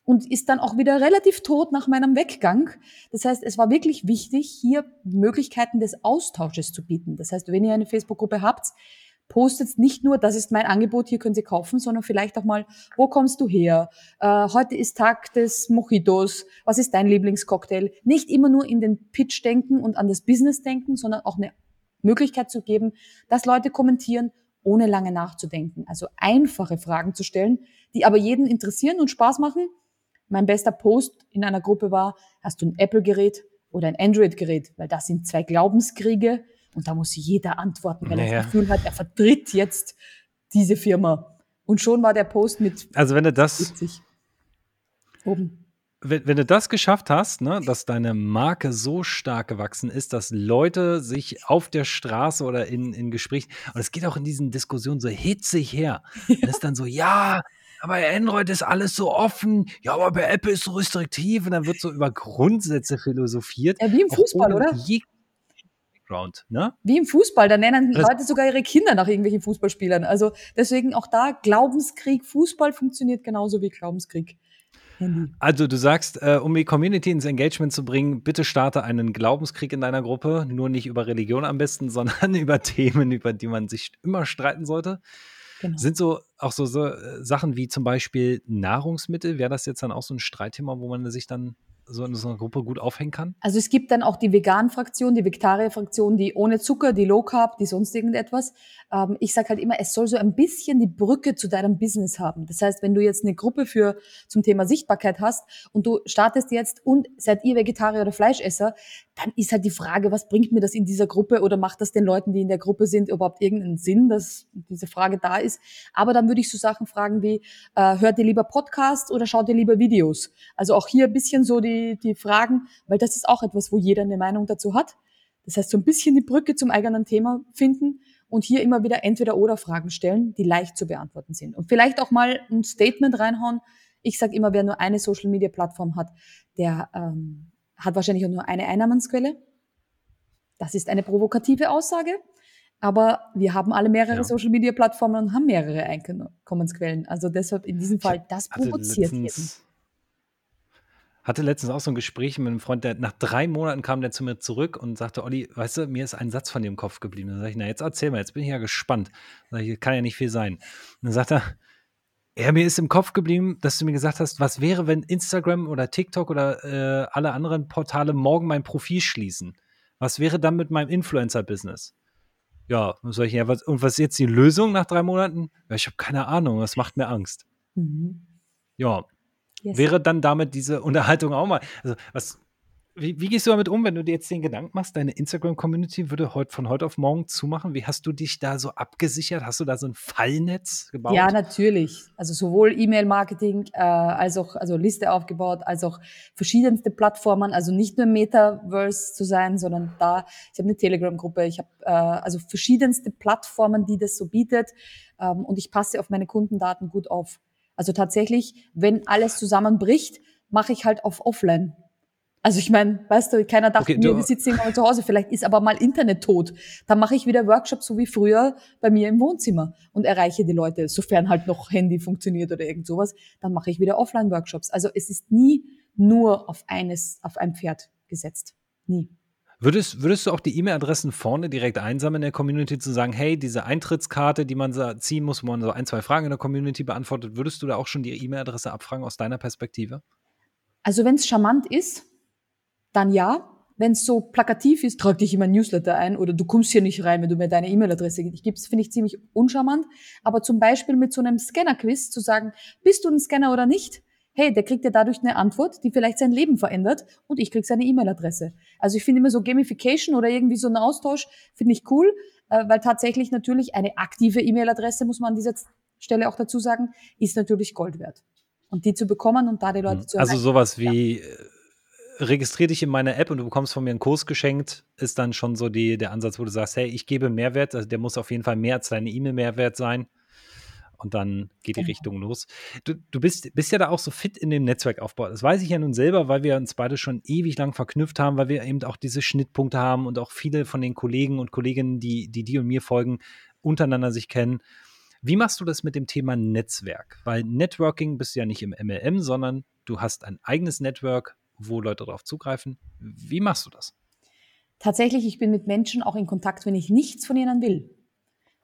und ist dann auch wieder relativ tot nach meinem Weggang. Das heißt, es war wirklich wichtig, hier Möglichkeiten des Austausches zu bieten. Das heißt, wenn ihr eine Facebook-Gruppe habt, postet nicht nur, das ist mein Angebot, hier können Sie kaufen, sondern vielleicht auch mal, wo kommst du her? Äh, heute ist Tag des Mojitos. Was ist dein Lieblingscocktail? Nicht immer nur in den Pitch denken und an das Business denken, sondern auch eine Möglichkeit zu geben, dass Leute kommentieren, ohne lange nachzudenken. Also einfache Fragen zu stellen, die aber jeden interessieren und Spaß machen. Mein bester Post in einer Gruppe war, hast du ein Apple-Gerät oder ein Android-Gerät? Weil das sind zwei Glaubenskriege und da muss jeder antworten, weil er Naja. das Gefühl hat, er vertritt jetzt diese Firma. Und schon war der Post mit Also, wenn du das 70 oben. wenn, wenn du das geschafft hast, ne, dass deine Marke so stark gewachsen ist, dass Leute sich auf der Straße oder in, in Gesprächen, und es geht auch in diesen Diskussionen so hitzig her, *laughs* ja. und ist dann so, ja, aber bei Android ist alles so offen, ja, aber bei Apple ist so restriktiv und dann wird so über Grundsätze philosophiert. Ja, wie im Fußball, oder? Background, ne? Wie im Fußball, da nennen das Leute sogar ihre Kinder nach irgendwelchen Fußballspielern. Also deswegen auch da Glaubenskrieg, Fußball funktioniert genauso wie Glaubenskrieg. Also du sagst, äh, um die Community ins Engagement zu bringen, bitte starte einen Glaubenskrieg in deiner Gruppe, nur nicht über Religion am besten, *laughs* sondern über Themen, über die man sich immer streiten sollte. Genau. Sind so auch so, so äh, Sachen wie zum Beispiel Nahrungsmittel, wäre das jetzt dann auch so ein Streitthema, wo man sich dann so in so einer Gruppe gut aufhängen kann? Also es gibt dann auch die Vegan-Fraktion, die Vegetarier-Fraktion, die ohne Zucker, die Low Carb, die sonst irgendetwas. Ähm, ich sage halt immer, es soll so ein bisschen die Brücke zu deinem Business haben. Das heißt, wenn du jetzt eine Gruppe für zum Thema Sichtbarkeit hast und du startest jetzt und seid ihr Vegetarier oder Fleischesser, dann ist halt die Frage, was bringt mir das in dieser Gruppe oder macht das den Leuten, die in der Gruppe sind, überhaupt irgendeinen Sinn, dass diese Frage da ist. Aber dann würde ich so Sachen fragen wie, äh, hört ihr lieber Podcast oder schaut ihr lieber Videos? Also auch hier ein bisschen so die, die Fragen, weil das ist auch etwas, wo jeder eine Meinung dazu hat. Das heißt, so ein bisschen die Brücke zum eigenen Thema finden und hier immer wieder entweder oder Fragen stellen, die leicht zu beantworten sind. Und vielleicht auch mal ein Statement reinhauen. Ich sage immer, wer nur eine Social-Media-Plattform hat, der ähm, hat wahrscheinlich auch nur eine Einnahmensquelle. Das ist eine provokative Aussage. Aber wir haben alle mehrere ja. Social Media Plattformen und haben mehrere Einkommensquellen. Also deshalb in diesem Fall, das provoziert letztens, Hatte letztens auch so ein Gespräch mit einem Freund, der nach drei Monaten kam der zu mir zurück und sagte, Olli, weißt du, mir ist ein Satz von dir im Kopf geblieben. Dann sage ich, na jetzt erzähl mal, jetzt bin ich ja gespannt. Dann sag ich, kann ja nicht viel sein. Und dann sagt er, ja, mir ist im Kopf geblieben, dass du mir gesagt hast, was wäre, wenn Instagram oder TikTok oder äh, alle anderen Portale morgen mein Profil schließen? Was wäre dann mit meinem Influencer-Business? Ja, soll ich, ja was, und was ist jetzt die Lösung nach drei Monaten? Ja, ich habe keine Ahnung, das macht mir Angst. Mhm. Ja, yes. wäre dann damit diese Unterhaltung auch mal, also was, wie, wie, gehst du damit um, wenn du dir jetzt den Gedanken machst, deine Instagram-Community würde heut, von heute auf morgen zumachen? Wie hast du dich da so abgesichert? Hast du da so ein Fallnetz gebaut? Ja, natürlich. Also sowohl E-Mail-Marketing äh, als auch also Liste aufgebaut, als auch verschiedenste Plattformen. Also nicht nur Metaverse zu sein, sondern da, ich habe eine Telegram-Gruppe, ich habe äh, also verschiedenste Plattformen, die das so bietet. Ähm, und ich passe auf meine Kundendaten gut auf. Also tatsächlich, wenn alles zusammenbricht, mache ich halt auf Offline also ich meine, weißt du, keiner dachte okay, mir, wir sitzen irgendwann zu Hause, vielleicht ist aber mal Internet tot. Dann mache ich wieder Workshops so wie früher bei mir im Wohnzimmer und erreiche die Leute, sofern halt noch Handy funktioniert oder irgend sowas, dann mache ich wieder Offline-Workshops. Also es ist nie nur auf eines, auf ein Pferd gesetzt. Nie. Würdest, würdest du auch die E-Mail-Adressen vorne direkt einsammeln in der Community, zu sagen, hey, diese Eintrittskarte, die man ziehen muss, wo man so ein, zwei Fragen in der Community beantwortet, würdest du da auch schon die E-Mail-Adresse abfragen aus deiner Perspektive? Also wenn es charmant ist, dann ja. Wenn es so plakativ ist, trag dich in mein Newsletter ein oder du kommst hier nicht rein, wenn du mir deine E-Mail-Adresse gibst, finde ich ziemlich uncharmant. Aber zum Beispiel mit so einem Scanner-Quiz zu sagen, bist du ein Scanner oder nicht? Hey, der kriegt ja dadurch eine Antwort, die vielleicht sein Leben verändert und ich krieg seine E-Mail-Adresse. Also ich finde immer so Gamification oder irgendwie so ein Austausch finde ich cool, äh, weil tatsächlich natürlich eine aktive E-Mail-Adresse, muss man an dieser Stelle auch dazu sagen, ist natürlich Gold wert. Und die zu bekommen und da die Leute hm. zu erreichen. Also sowas wie ja registriere dich in meiner App und du bekommst von mir einen Kurs geschenkt, ist dann schon so die, der Ansatz, wo du sagst, hey, ich gebe Mehrwert, also der muss auf jeden Fall mehr als deine E-Mail-Mehrwert sein. Und dann geht die genau. Richtung los. Du, du bist, bist ja da auch so fit in dem Netzwerkaufbau. Das weiß ich ja nun selber, weil wir uns beide schon ewig lang verknüpft haben, weil wir eben auch diese Schnittpunkte haben und auch viele von den Kollegen und Kolleginnen, die, die dir und mir folgen, untereinander sich kennen. Wie machst du das mit dem Thema Netzwerk? Weil Networking bist du ja nicht im MLM, sondern du hast ein eigenes Network, wo Leute darauf zugreifen. Wie machst du das? Tatsächlich, ich bin mit Menschen auch in Kontakt, wenn ich nichts von ihnen will.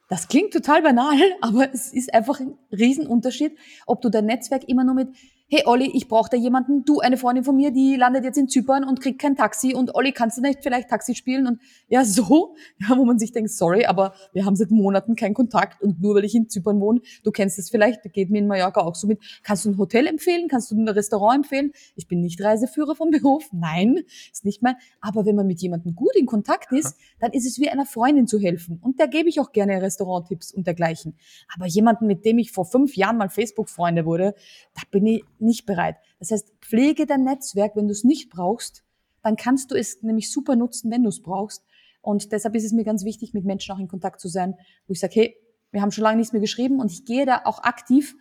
Das klingt total banal, *laughs* aber es ist einfach ein Riesenunterschied, ob du dein Netzwerk immer nur mit hey Olli, ich brauche da jemanden, du, eine Freundin von mir, die landet jetzt in Zypern und kriegt kein Taxi. Und Olli, kannst du nicht vielleicht Taxi spielen? Und ja, so, *laughs* ja, wo man sich denkt, sorry, aber wir haben seit Monaten keinen Kontakt. Und nur weil ich in Zypern wohne, du kennst es vielleicht, geht mir in Mallorca auch so mit, kannst du ein Hotel empfehlen, kannst du ein Restaurant empfehlen? Ich bin nicht Reiseführer vom *laughs* Beruf, nein, ist nicht mein, aber wenn man mit jemandem gut in Kontakt ist, dann ist es wie einer Freundin zu helfen. Und da gebe ich auch gerne Restauranttipps und dergleichen. Aber jemanden, mit dem ich vor fünf Jahren mal Facebook-Freunde wurde, da bin ich nicht bereit. Das heißt, pflege dein Netzwerk, wenn du es nicht brauchst, dann kannst du es nämlich super nutzen, wenn du es brauchst. Und deshalb ist es mir ganz wichtig, mit Menschen auch in Kontakt zu sein, wo ich sage, hey, wir haben schon lange nichts mehr geschrieben und ich gehe da auch aktiv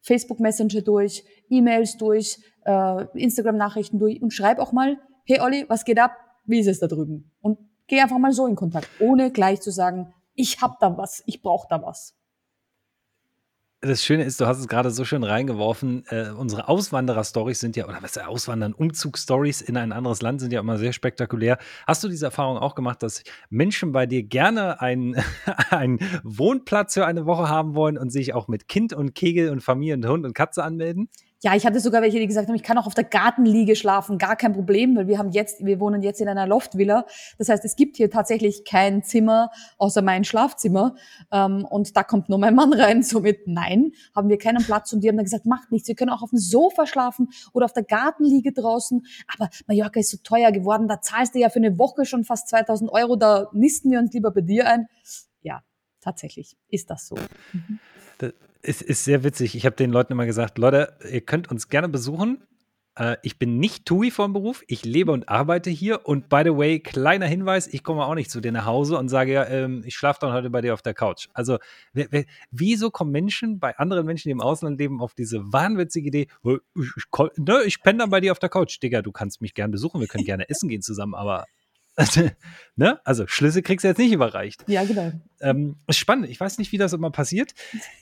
Facebook Messenger durch, E-Mails durch, äh, Instagram-Nachrichten durch und schreib auch mal, hey Olli, was geht ab? Wie ist es da drüben? Und geh einfach mal so in Kontakt, ohne gleich zu sagen, ich hab da was, ich brauche da was. Das Schöne ist, du hast es gerade so schön reingeworfen. Äh, unsere Auswanderer-Stories sind ja, oder was ist Auswandern, Umzugsstories in ein anderes Land sind ja immer sehr spektakulär. Hast du diese Erfahrung auch gemacht, dass Menschen bei dir gerne einen, *laughs* einen Wohnplatz für eine Woche haben wollen und sich auch mit Kind und Kegel und Familie und Hund und Katze anmelden? Ja, ich hatte sogar welche, die gesagt haben, ich kann auch auf der Gartenliege schlafen, gar kein Problem, weil wir haben jetzt, wir wohnen jetzt in einer Loftvilla. Das heißt, es gibt hier tatsächlich kein Zimmer außer mein Schlafzimmer. Ähm, und da kommt nur mein Mann rein. Somit nein, haben wir keinen Platz. Und die haben dann gesagt, macht nichts, wir können auch auf dem Sofa schlafen oder auf der Gartenliege draußen. Aber Mallorca ist so teuer geworden, da zahlst du ja für eine Woche schon fast 2000 Euro, da nisten wir uns lieber bei dir ein. Ja, tatsächlich ist das so. Mhm. Das ist, sehr witzig. Ich habe den Leuten immer gesagt, Leute, ihr könnt uns gerne besuchen. Äh, ich bin nicht Tui vom Beruf. Ich lebe und arbeite hier. Und by the way, kleiner Hinweis, ich komme auch nicht zu dir nach Hause und sage, ja, ähm, ich schlafe dann heute bei dir auf der Couch. Also, wer, wer, wieso kommen Menschen bei anderen Menschen, die im Ausland leben, auf diese wahnwitzige Idee, ich, ich, ne, ich penne dann bei dir auf der Couch. Digga, du kannst mich gern besuchen, wir können gerne essen gehen zusammen, aber *laughs* ne? Also Schlüssel kriegst du jetzt nicht überreicht. Ja, genau. Ähm, spannend. Ich weiß nicht, wie das immer passiert.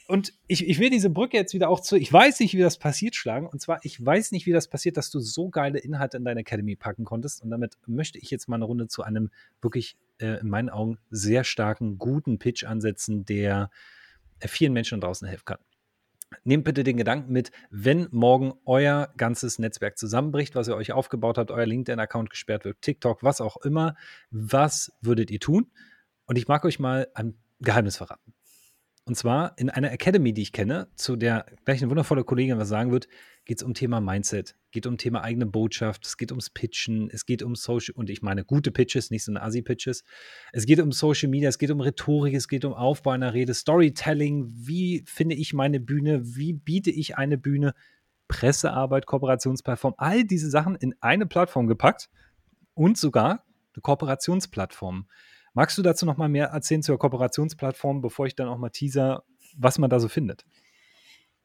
Und ich, ich will diese Brücke jetzt wieder auch zu, ich weiß nicht, wie das passiert, schlagen. Und zwar, ich weiß nicht, wie das passiert, dass du so geile Inhalte in deine Academy packen konntest. Und damit möchte ich jetzt mal eine Runde zu einem wirklich äh, in meinen Augen sehr starken, guten Pitch ansetzen, der vielen Menschen draußen helfen kann nehmt bitte den Gedanken mit, wenn morgen euer ganzes Netzwerk zusammenbricht, was ihr euch aufgebaut habt, euer LinkedIn-Account gesperrt wird, TikTok, was auch immer, was würdet ihr tun? Und ich mag euch mal ein Geheimnis verraten. Und zwar in einer Academy, die ich kenne, zu der gleich eine wundervolle Kollegin was sagen wird, geht es um Thema Mindset, geht um Thema eigene Botschaft, es geht ums Pitchen, es geht um Social, und ich meine gute Pitches, nicht so eine Assi-Pitches. Es geht um Social Media, es geht um Rhetorik, es geht um Aufbau einer Rede, Storytelling, wie finde ich meine Bühne, wie biete ich eine Bühne, Pressearbeit, Kooperationsplattform, all diese Sachen in eine Plattform gepackt und sogar eine Kooperationsplattform. Magst du dazu noch mal mehr erzählen zur Kooperationsplattform, bevor ich dann auch mal teaser, was man da so findet?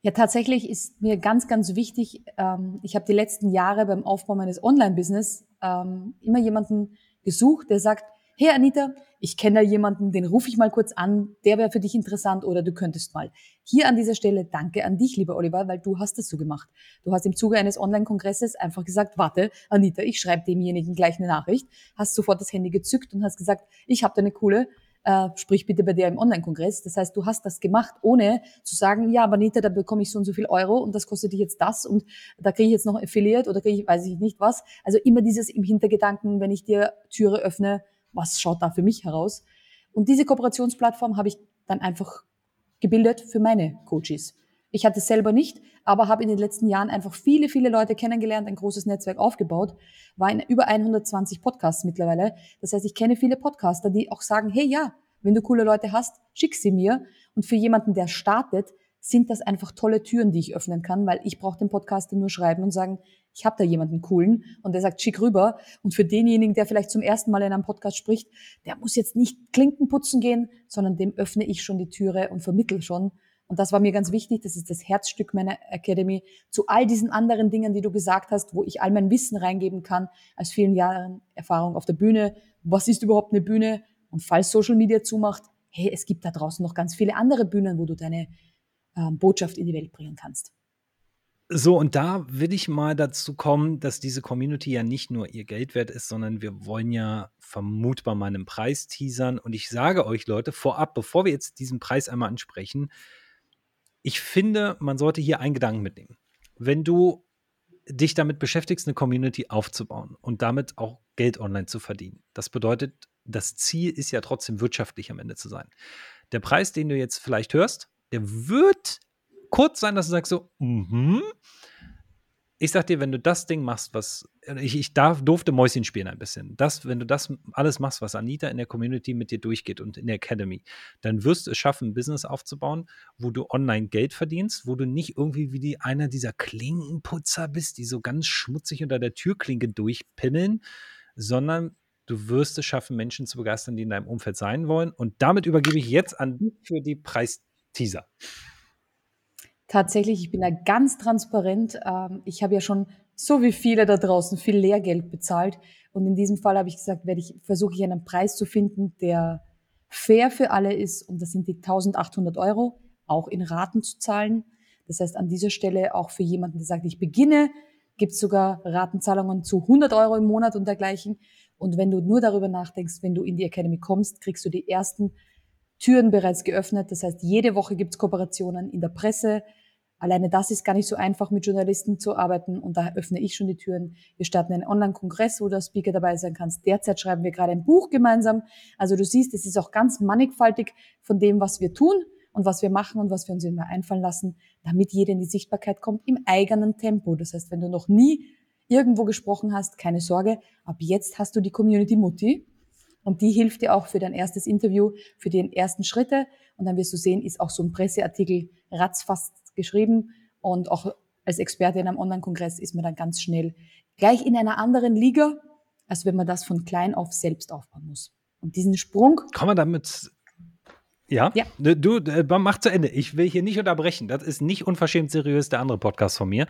Ja, tatsächlich ist mir ganz, ganz wichtig, ähm, ich habe die letzten Jahre beim Aufbau meines Online-Business ähm, immer jemanden gesucht, der sagt, hey Anita, ich kenne da jemanden, den rufe ich mal kurz an, der wäre für dich interessant oder du könntest mal. Hier an dieser Stelle danke an dich, lieber Oliver, weil du hast das so gemacht. Du hast im Zuge eines Online-Kongresses einfach gesagt, warte, Anita, ich schreibe demjenigen gleich eine Nachricht, hast sofort das Handy gezückt und hast gesagt, ich habe da eine coole, äh, sprich bitte bei dir im Online-Kongress. Das heißt, du hast das gemacht, ohne zu sagen, ja, aber Anita, da bekomme ich so und so viel Euro und das kostet dich jetzt das und da kriege ich jetzt noch Affiliate oder kriege ich, weiß ich nicht was. Also immer dieses im Hintergedanken, wenn ich dir Türe öffne, was schaut da für mich heraus? Und diese Kooperationsplattform habe ich dann einfach gebildet für meine Coaches. Ich hatte es selber nicht, aber habe in den letzten Jahren einfach viele, viele Leute kennengelernt, ein großes Netzwerk aufgebaut, war in über 120 Podcasts mittlerweile. Das heißt, ich kenne viele Podcaster, die auch sagen, hey ja, wenn du coole Leute hast, schick sie mir. Und für jemanden, der startet, sind das einfach tolle Türen, die ich öffnen kann, weil ich brauche den Podcaster nur schreiben und sagen, ich habe da jemanden coolen und der sagt, schick rüber. Und für denjenigen, der vielleicht zum ersten Mal in einem Podcast spricht, der muss jetzt nicht Klinken putzen gehen, sondern dem öffne ich schon die Türe und vermittel schon. Und das war mir ganz wichtig. Das ist das Herzstück meiner Academy. Zu all diesen anderen Dingen, die du gesagt hast, wo ich all mein Wissen reingeben kann, aus vielen Jahren Erfahrung auf der Bühne. Was ist überhaupt eine Bühne? Und falls Social Media zumacht, hey, es gibt da draußen noch ganz viele andere Bühnen, wo du deine ähm, Botschaft in die Welt bringen kannst. So, und da will ich mal dazu kommen, dass diese Community ja nicht nur ihr Geld wert ist, sondern wir wollen ja vermutbar mal einen Preis teasern. Und ich sage euch, Leute, vorab, bevor wir jetzt diesen Preis einmal ansprechen, ich finde, man sollte hier einen Gedanken mitnehmen. Wenn du dich damit beschäftigst, eine Community aufzubauen und damit auch Geld online zu verdienen, das bedeutet, das Ziel ist ja trotzdem wirtschaftlich am Ende zu sein. Der Preis, den du jetzt vielleicht hörst, der wird kurz sein, dass du sagst so, mhm. ich sag dir, wenn du das Ding machst, was ich, ich darf, durfte Mäuschen spielen ein bisschen. Das, wenn du das alles machst, was Anita in der Community mit dir durchgeht und in der Academy, dann wirst du es schaffen, ein Business aufzubauen, wo du online Geld verdienst, wo du nicht irgendwie wie die einer dieser Klinkenputzer bist, die so ganz schmutzig unter der Türklinke durchpimmeln, sondern du wirst es schaffen, Menschen zu begeistern, die in deinem Umfeld sein wollen. Und damit übergebe ich jetzt an dich für die Preisteaser. Tatsächlich, ich bin da ganz transparent. Ähm, ich habe ja schon so wie viele da draußen viel Lehrgeld bezahlt. Und in diesem Fall habe ich gesagt, werde ich, versuche ich einen Preis zu finden, der fair für alle ist. Und das sind die 1800 Euro, auch in Raten zu zahlen. Das heißt, an dieser Stelle auch für jemanden, der sagt, ich beginne, gibt es sogar Ratenzahlungen zu 100 Euro im Monat und dergleichen. Und wenn du nur darüber nachdenkst, wenn du in die Academy kommst, kriegst du die ersten Türen bereits geöffnet. Das heißt, jede Woche gibt es Kooperationen in der Presse. Alleine das ist gar nicht so einfach, mit Journalisten zu arbeiten. Und da öffne ich schon die Türen. Wir starten einen Online-Kongress, wo du als Speaker dabei sein kannst. Derzeit schreiben wir gerade ein Buch gemeinsam. Also du siehst, es ist auch ganz mannigfaltig von dem, was wir tun und was wir machen und was wir uns immer einfallen lassen, damit jeder in die Sichtbarkeit kommt im eigenen Tempo. Das heißt, wenn du noch nie irgendwo gesprochen hast, keine Sorge. Ab jetzt hast du die Community Mutti und die hilft dir auch für dein erstes Interview, für die ersten Schritte. Und dann wirst du sehen, ist auch so ein Presseartikel ratzfast geschrieben. Und auch als Experte in einem Online-Kongress ist man dann ganz schnell gleich in einer anderen Liga, als wenn man das von klein auf selbst aufbauen muss. Und diesen Sprung. Kann man damit ja, ja. du äh, mach zu Ende. Ich will hier nicht unterbrechen. Das ist nicht unverschämt seriös der andere Podcast von mir.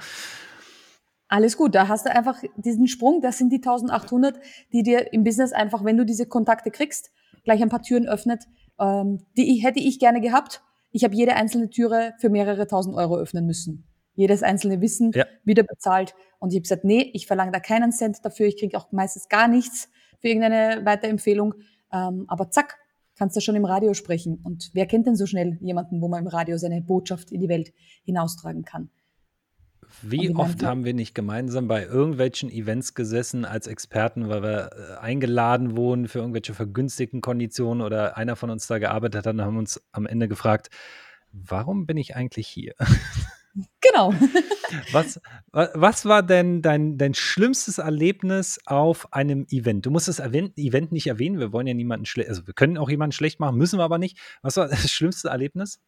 Alles gut, da hast du einfach diesen Sprung, das sind die 1800, die dir im Business einfach, wenn du diese Kontakte kriegst, gleich ein paar Türen öffnet, ähm, die hätte ich gerne gehabt. Ich habe jede einzelne Türe für mehrere tausend Euro öffnen müssen. Jedes einzelne Wissen ja. wieder bezahlt. Und ich habe gesagt, nee, ich verlange da keinen Cent dafür, ich kriege auch meistens gar nichts für irgendeine Weiterempfehlung. Ähm, aber zack, kannst du schon im Radio sprechen. Und wer kennt denn so schnell jemanden, wo man im Radio seine Botschaft in die Welt hinaustragen kann? Wie oft haben wir nicht gemeinsam bei irgendwelchen Events gesessen als Experten, weil wir äh, eingeladen wurden für irgendwelche vergünstigten Konditionen oder einer von uns da gearbeitet hat und haben uns am Ende gefragt, warum bin ich eigentlich hier? *laughs* Genau. Was, was war denn dein, dein schlimmstes Erlebnis auf einem Event? Du musst das Event nicht erwähnen, wir wollen ja niemanden schlecht, also wir können auch jemanden schlecht machen, müssen wir aber nicht. Was war *laughs* das schlimmste Erlebnis?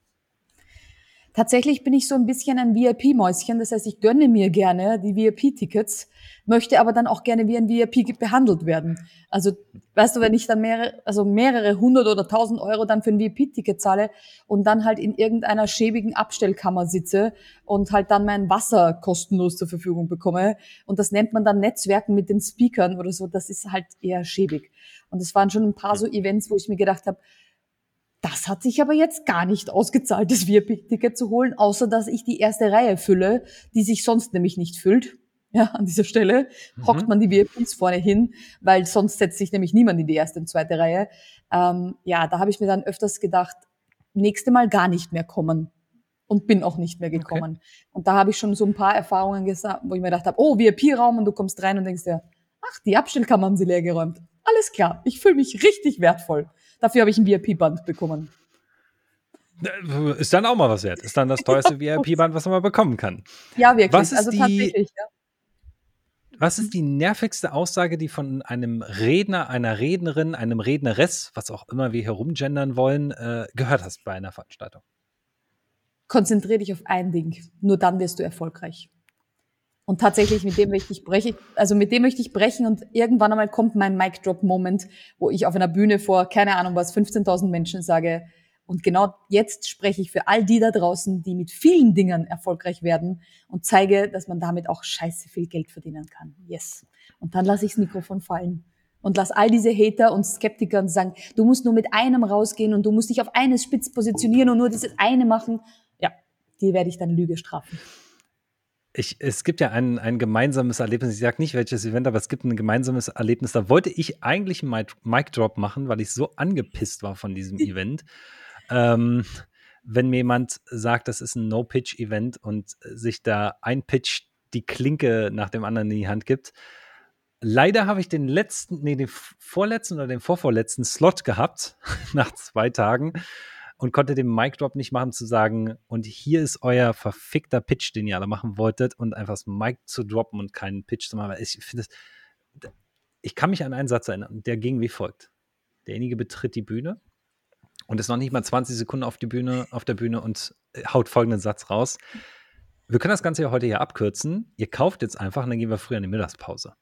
Tatsächlich bin ich so ein bisschen ein VIP-Mäuschen, das heißt, ich gönne mir gerne die VIP-Tickets, möchte aber dann auch gerne wie ein VIP behandelt werden. Also, weißt du, wenn ich dann mehrere, also mehrere hundert oder tausend Euro dann für ein VIP-Ticket zahle und dann halt in irgendeiner schäbigen Abstellkammer sitze und halt dann mein Wasser kostenlos zur Verfügung bekomme und das nennt man dann Netzwerken mit den Speakern oder so, das ist halt eher schäbig. Und es waren schon ein paar so Events, wo ich mir gedacht habe, das hat sich aber jetzt gar nicht ausgezahlt, das VIP-Ticket zu holen, außer dass ich die erste Reihe fülle, die sich sonst nämlich nicht füllt. Ja, an dieser Stelle mhm. hockt man die VIPs vorne hin, weil sonst setzt sich nämlich niemand in die erste und zweite Reihe. Ähm, ja, da habe ich mir dann öfters gedacht, nächste Mal gar nicht mehr kommen und bin auch nicht mehr gekommen. Okay. Und da habe ich schon so ein paar Erfahrungen gesagt, wo ich mir gedacht habe, oh, VIP-Raum und du kommst rein und denkst dir, ach, die Abstellkammer haben sie leer geräumt. Alles klar, ich fühle mich richtig wertvoll. Dafür habe ich ein VIP-Band bekommen. Ist dann auch mal was wert. Ist dann das *laughs* teuerste VIP-Band, was man mal bekommen kann. Ja, wirklich. Was ist also die, tatsächlich, ja. Was ist die nervigste Aussage, die von einem Redner, einer Rednerin, einem Redneress, was auch immer wir herumgendern wollen, äh, gehört hast bei einer Veranstaltung? Konzentriere dich auf ein Ding. Nur dann wirst du erfolgreich. Und tatsächlich, mit dem möchte ich brechen, also mit dem möchte ich brechen und irgendwann einmal kommt mein Mic Drop Moment, wo ich auf einer Bühne vor, keine Ahnung was, 15.000 Menschen sage, und genau jetzt spreche ich für all die da draußen, die mit vielen Dingen erfolgreich werden und zeige, dass man damit auch scheiße viel Geld verdienen kann. Yes. Und dann lasse ich das Mikrofon fallen und lass all diese Hater und Skeptiker sagen, du musst nur mit einem rausgehen und du musst dich auf eines spitz positionieren und nur dieses eine machen. Ja, die werde ich dann Lüge strafen. Ich, es gibt ja ein, ein gemeinsames Erlebnis, ich sage nicht welches Event, aber es gibt ein gemeinsames Erlebnis. Da wollte ich eigentlich einen Mic Drop machen, weil ich so angepisst war von diesem Event. Ähm, wenn mir jemand sagt, das ist ein No-Pitch-Event und sich da ein Pitch die Klinke nach dem anderen in die Hand gibt. Leider habe ich den letzten, nee, den vorletzten oder den vorvorletzten Slot gehabt *laughs* nach zwei Tagen und konnte den Mic Drop nicht machen, zu sagen, und hier ist euer verfickter Pitch, den ihr alle machen wolltet, und einfach das Mic zu droppen und keinen Pitch zu machen. Ich finde ich kann mich an einen Satz erinnern, der ging wie folgt. Derjenige betritt die Bühne und ist noch nicht mal 20 Sekunden auf, die Bühne, auf der Bühne und äh, haut folgenden Satz raus. Wir können das Ganze ja heute hier abkürzen. Ihr kauft jetzt einfach und dann gehen wir früher in die Mittagspause.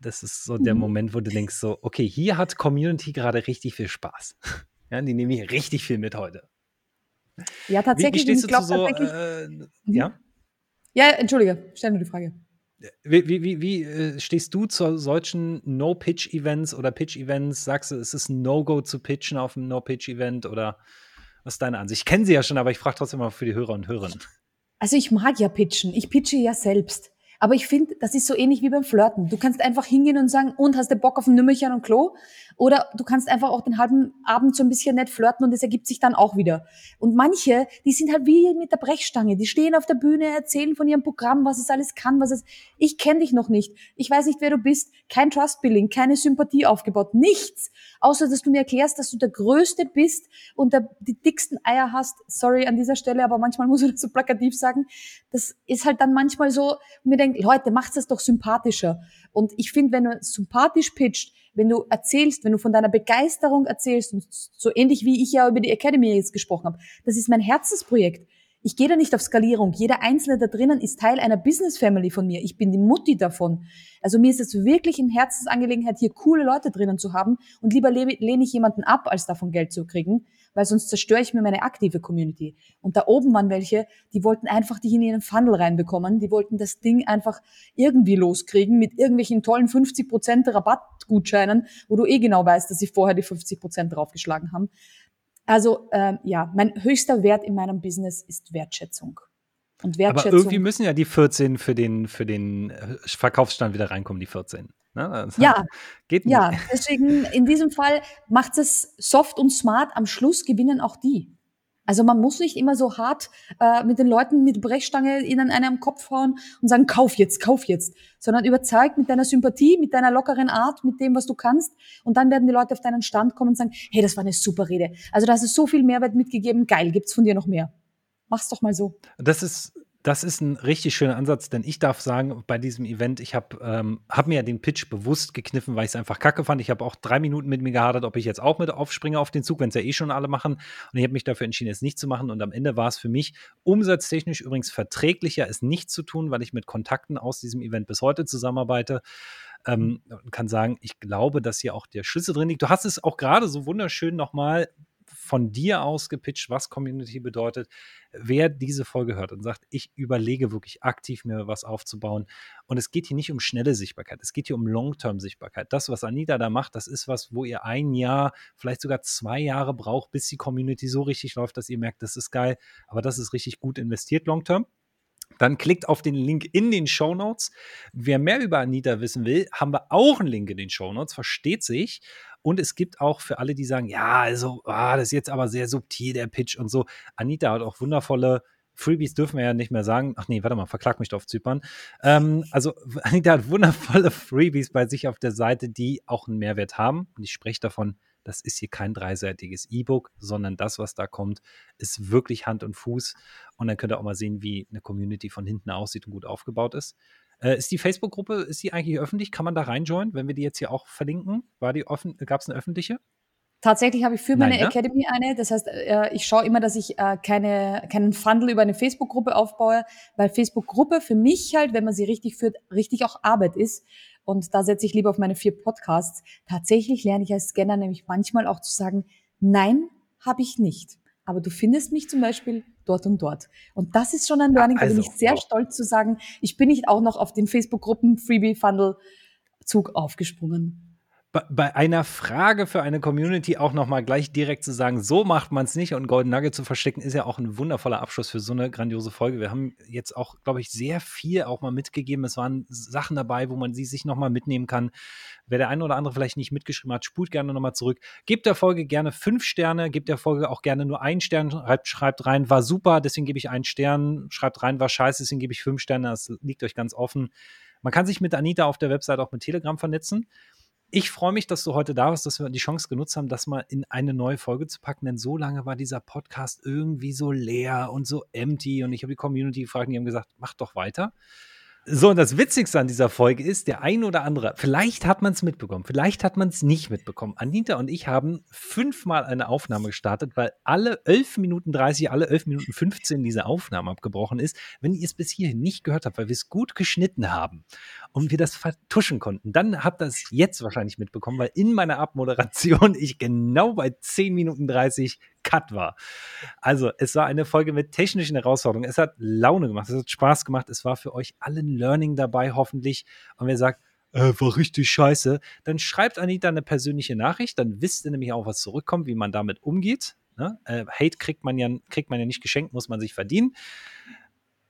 Das ist so der mhm. Moment, wo du denkst so, okay, hier hat Community gerade richtig viel Spaß. *laughs* Ja, die nehme ich richtig viel mit heute. Ja, tatsächlich. Wie, stehst du zu so, äh, mhm. ja? Ja, entschuldige, stell mir die Frage. Wie, wie, wie, wie äh, stehst du zu solchen No-Pitch-Events oder Pitch-Events? Sagst du, es ist ein No-Go zu pitchen auf einem No-Pitch-Event oder was ist deine Ansicht? Ich kenne sie ja schon, aber ich frage trotzdem mal für die Hörer und Hörerinnen. Also ich mag ja pitchen. Ich pitche ja selbst. Aber ich finde, das ist so ähnlich wie beim Flirten. Du kannst einfach hingehen und sagen, und hast du Bock auf ein Nümmerchen und Klo? Oder du kannst einfach auch den halben Abend so ein bisschen nett flirten und es ergibt sich dann auch wieder. Und manche, die sind halt wie mit der Brechstange. Die stehen auf der Bühne, erzählen von ihrem Programm, was es alles kann, was es, ich kenne dich noch nicht. Ich weiß nicht, wer du bist. Kein Trust-Building, keine Sympathie aufgebaut. Nichts. Außer, dass du mir erklärst, dass du der Größte bist und der, die dicksten Eier hast. Sorry an dieser Stelle, aber manchmal muss ich das so plakativ sagen. Das ist halt dann manchmal so, mir denkt, Leute, macht's das doch sympathischer. Und ich finde, wenn du sympathisch pitcht, wenn du erzählst, wenn du von deiner Begeisterung erzählst, und so ähnlich wie ich ja über die Academy jetzt gesprochen habe, das ist mein Herzensprojekt. Ich gehe da nicht auf Skalierung. Jeder Einzelne da drinnen ist Teil einer Business Family von mir. Ich bin die Mutti davon. Also mir ist es wirklich in Herzensangelegenheit, hier coole Leute drinnen zu haben und lieber lehne ich jemanden ab, als davon Geld zu kriegen, weil sonst zerstöre ich mir meine aktive Community. Und da oben waren welche, die wollten einfach dich in ihren Funnel reinbekommen. Die wollten das Ding einfach irgendwie loskriegen mit irgendwelchen tollen 50% Rabattgutscheinen, wo du eh genau weißt, dass sie vorher die 50% draufgeschlagen haben. Also äh, ja, mein höchster Wert in meinem Business ist Wertschätzung. Und Wertschätzung. Aber irgendwie müssen ja die 14 für den, für den äh, Verkaufsstand wieder reinkommen, die 14. Ne? Also, ja, *laughs* geht nicht. ja, deswegen in diesem Fall macht es soft und smart. Am Schluss gewinnen auch die. Also man muss nicht immer so hart äh, mit den Leuten mit Brechstange ihnen einen am Kopf hauen und sagen, kauf jetzt, kauf jetzt, sondern überzeugt mit deiner Sympathie, mit deiner lockeren Art, mit dem, was du kannst. Und dann werden die Leute auf deinen Stand kommen und sagen, hey, das war eine super Rede. Also da hast du so viel Mehrwert mitgegeben, geil, gibt's von dir noch mehr. Mach's doch mal so. Das ist das ist ein richtig schöner Ansatz, denn ich darf sagen, bei diesem Event, ich habe ähm, hab mir ja den Pitch bewusst gekniffen, weil ich es einfach kacke fand. Ich habe auch drei Minuten mit mir gehadert, ob ich jetzt auch mit aufspringe auf den Zug, wenn es ja eh schon alle machen. Und ich habe mich dafür entschieden, es nicht zu machen. Und am Ende war es für mich umsatztechnisch übrigens verträglicher, es nicht zu tun, weil ich mit Kontakten aus diesem Event bis heute zusammenarbeite. Ähm, und kann sagen, ich glaube, dass hier auch der Schlüssel drin liegt. Du hast es auch gerade so wunderschön nochmal von dir aus gepitcht, was Community bedeutet. Wer diese Folge hört und sagt, ich überlege wirklich aktiv mir was aufzubauen. Und es geht hier nicht um schnelle Sichtbarkeit, es geht hier um Long-Term-Sichtbarkeit. Das, was Anita da macht, das ist was, wo ihr ein Jahr, vielleicht sogar zwei Jahre braucht, bis die Community so richtig läuft, dass ihr merkt, das ist geil, aber das ist richtig gut investiert Long-Term. Dann klickt auf den Link in den Show Notes. Wer mehr über Anita wissen will, haben wir auch einen Link in den Show Notes, versteht sich. Und es gibt auch für alle, die sagen, ja, also, ah, das ist jetzt aber sehr subtil, der Pitch und so. Anita hat auch wundervolle Freebies dürfen wir ja nicht mehr sagen. Ach nee, warte mal, verklag mich doch auf Zypern. Ähm, also *laughs* Anita hat wundervolle Freebies bei sich auf der Seite, die auch einen Mehrwert haben. Und ich spreche davon, das ist hier kein dreiseitiges E-Book, sondern das, was da kommt, ist wirklich Hand und Fuß. Und dann könnt ihr auch mal sehen, wie eine Community von hinten aussieht und gut aufgebaut ist. Äh, ist die Facebook-Gruppe, ist die eigentlich öffentlich? Kann man da reinjoinen, wenn wir die jetzt hier auch verlinken? War die offen, gab es eine öffentliche? Tatsächlich habe ich für meine Nein, ne? Academy eine. Das heißt, äh, ich schaue immer, dass ich äh, keine, keinen Funnel über eine Facebook-Gruppe aufbaue, weil Facebook-Gruppe für mich halt, wenn man sie richtig führt, richtig auch Arbeit ist. Und da setze ich lieber auf meine vier Podcasts. Tatsächlich lerne ich als Scanner nämlich manchmal auch zu sagen, nein, habe ich nicht. Aber du findest mich zum Beispiel dort und dort. Und das ist schon ein Learning, also, da bin also, ich sehr wow. stolz zu sagen, ich bin nicht auch noch auf den Facebook-Gruppen Freebie Funnel Zug aufgesprungen bei einer Frage für eine Community auch noch mal gleich direkt zu sagen, so macht man es nicht und Golden Nugget zu verstecken, ist ja auch ein wundervoller Abschluss für so eine grandiose Folge. Wir haben jetzt auch, glaube ich, sehr viel auch mal mitgegeben. Es waren Sachen dabei, wo man sie sich noch mal mitnehmen kann. Wer der eine oder andere vielleicht nicht mitgeschrieben hat, spult gerne noch mal zurück. Gebt der Folge gerne fünf Sterne, gebt der Folge auch gerne nur einen Stern, schreibt rein, war super, deswegen gebe ich einen Stern, schreibt rein, war scheiße, deswegen gebe ich fünf Sterne, das liegt euch ganz offen. Man kann sich mit Anita auf der Website auch mit Telegram vernetzen Ich freue mich, dass du heute da bist, dass wir die Chance genutzt haben, das mal in eine neue Folge zu packen, denn so lange war dieser Podcast irgendwie so leer und so empty und ich habe die Community gefragt und die haben gesagt, mach doch weiter. So, und das Witzigste an dieser Folge ist, der ein oder andere, vielleicht hat man es mitbekommen, vielleicht hat man es nicht mitbekommen. Anita und ich haben fünfmal eine Aufnahme gestartet, weil alle 11 Minuten 30, alle 11 Minuten 15 diese Aufnahme abgebrochen ist. Wenn ihr es bis hierhin nicht gehört habt, weil wir es gut geschnitten haben und wir das vertuschen konnten, dann habt ihr es jetzt wahrscheinlich mitbekommen, weil in meiner Abmoderation *laughs* ich genau bei 10 Minuten 30 Cut war. Also, es war eine Folge mit technischen Herausforderungen. Es hat Laune gemacht, es hat Spaß gemacht. Es war für euch allen Learning dabei, hoffentlich. Und wer sagt, äh, war richtig scheiße, dann schreibt Anita eine persönliche Nachricht. Dann wisst ihr nämlich auch, was zurückkommt, wie man damit umgeht. Ne? Äh, Hate kriegt man, ja, kriegt man ja nicht geschenkt, muss man sich verdienen.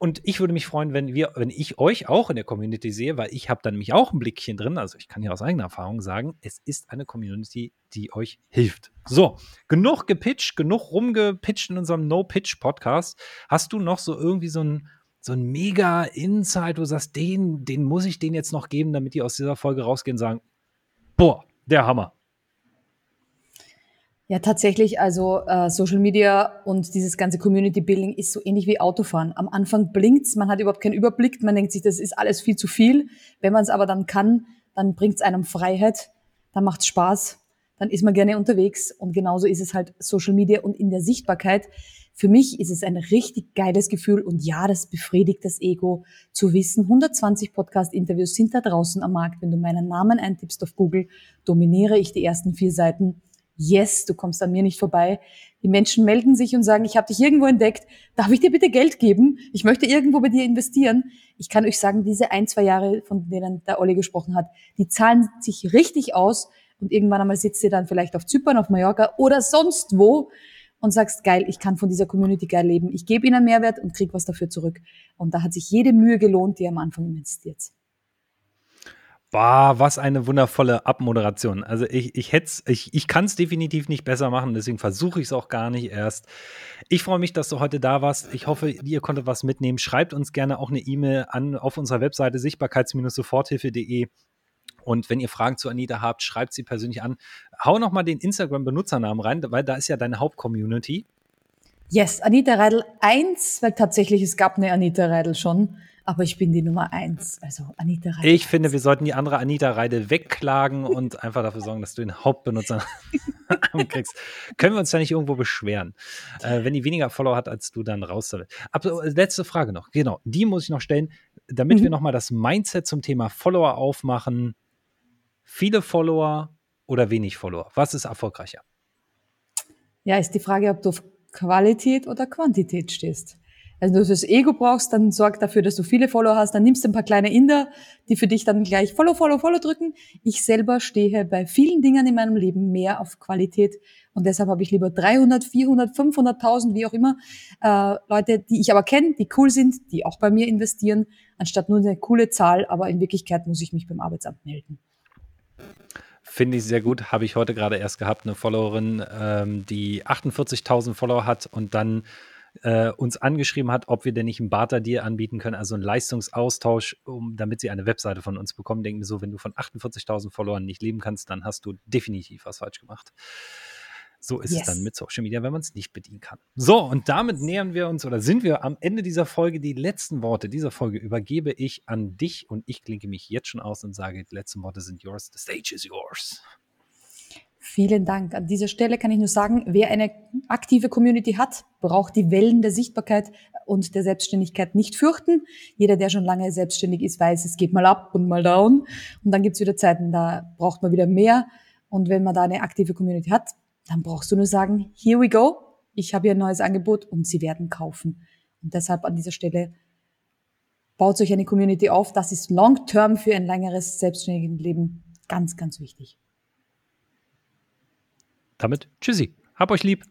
Und ich würde mich freuen, wenn wir, wenn ich euch auch in der Community sehe, weil ich habe da nämlich auch ein Blickchen drin. Also ich kann ja aus eigener Erfahrung sagen, es ist eine Community, die euch hilft. So, genug gepitcht, genug rumgepitcht in unserem No-Pitch-Podcast. Hast du noch so irgendwie so ein, so ein mega Insight, wo du sagst, den, den muss ich den jetzt noch geben, damit die aus dieser Folge rausgehen und sagen, boah, der Hammer. Ja, tatsächlich, also äh, Social Media und dieses ganze Community Building ist so ähnlich wie Autofahren. Am Anfang blinkt's, man hat überhaupt keinen Überblick, man denkt sich, das ist alles viel zu viel. Wenn man es aber dann kann, dann bringt's einem Freiheit, dann macht's Spaß, dann ist man gerne unterwegs und genauso ist es halt Social Media und in der Sichtbarkeit. Für mich ist es ein richtig geiles Gefühl und ja, das befriedigt das Ego zu wissen, 120 Podcast-Interviews sind da draußen am Markt. Wenn du meinen Namen eintippst auf Google, dominiere ich die ersten vier Seiten yes, du kommst an mir nicht vorbei. Die Menschen melden sich und sagen, ich habe dich irgendwo entdeckt, darf ich dir bitte Geld geben? Ich möchte irgendwo bei dir investieren. Ich kann euch sagen, diese ein, zwei Jahre, von denen der Olli gesprochen hat, die zahlen sich richtig aus und irgendwann einmal sitzt ihr dann vielleicht auf Zypern, auf Mallorca oder sonst wo und sagst, geil, ich kann von dieser Community geil leben. Ich gebe ihnen Mehrwert und krieg was dafür zurück. Und da hat sich jede Mühe gelohnt, die ihr am Anfang investiert. Boah, was eine wundervolle Abmoderation. Also ich, ich hätte ich, ich kann es definitiv nicht besser machen, deswegen versuche ich es auch gar nicht erst. Ich freue mich, dass du heute da warst. Ich hoffe, ihr konntet was mitnehmen. Schreibt uns gerne auch eine E-Mail an auf unserer Webseite sichtbarkeits-soforthilfe.de. Und wenn ihr Fragen zu Anita habt, schreibt sie persönlich an. Hau noch mal den Instagram-Benutzernamen rein, weil da ist ja deine Hauptcommunity. Yes, Anita Reidel 1, weil tatsächlich es gab eine Anita Reidel schon aber ich bin die Nummer eins. Also Anita Reide. Ich finde, wir sollten die andere Anita Reide wegklagen und einfach dafür sorgen, dass du den Hauptbenutzer *laughs* kriegst. Können wir uns da nicht irgendwo beschweren? Äh, wenn die weniger Follower hat als du, dann raus damit. Aber äh, letzte Frage noch. Genau, die muss ich noch stellen, damit mhm. wir nochmal das Mindset zum Thema Follower aufmachen. Viele Follower oder wenig Follower? Was ist erfolgreicher? Ja, ist die Frage, ob du auf Qualität oder Quantität stehst. Also wenn du das Ego brauchst, dann sorg dafür, dass du viele Follower hast. Dann nimmst du ein paar kleine Inder, die für dich dann gleich Follow, Follow, Follow drücken. Ich selber stehe bei vielen Dingen in meinem Leben mehr auf Qualität. Und deshalb habe ich lieber 300, 400, 500.000, wie auch immer, äh, Leute, die ich aber kenne, die cool sind, die auch bei mir investieren, anstatt nur eine coole Zahl. Aber in Wirklichkeit muss ich mich beim Arbeitsamt melden. Finde ich sehr gut. Habe ich heute gerade erst gehabt, eine Followerin, ähm, die 48.000 Follower hat und dann äh, uns angeschrieben hat, ob wir denn nicht einen Barter dir anbieten können, also einen Leistungsaustausch, um, damit sie eine Webseite von uns bekommen. Denken wir so, wenn du von 48.000 Followern nicht leben kannst, dann hast du definitiv was falsch gemacht. So ist yes. es dann mit Social Media, wenn man es nicht bedienen kann. So, und damit nähern wir uns oder sind wir am Ende dieser Folge. Die letzten Worte dieser Folge übergebe ich an dich und ich klinke mich jetzt schon aus und sage, die letzten Worte sind yours. The stage is yours. Vielen Dank. An dieser Stelle kann ich nur sagen, wer eine aktive Community hat, braucht die Wellen der Sichtbarkeit und der Selbstständigkeit nicht fürchten. Jeder, der schon lange selbstständig ist, weiß, es geht mal ab und mal down. Und dann gibt's wieder Zeiten, da braucht man wieder mehr. Und wenn man da eine aktive Community hat, dann brauchst du nur sagen, here we go, ich habe hier ein neues Angebot und sie werden kaufen. Und deshalb an dieser Stelle baut euch eine Community auf. Das ist long-term für ein längeres selbstständiges Leben ganz, ganz wichtig. Damit tschüssi. Hab euch lieb.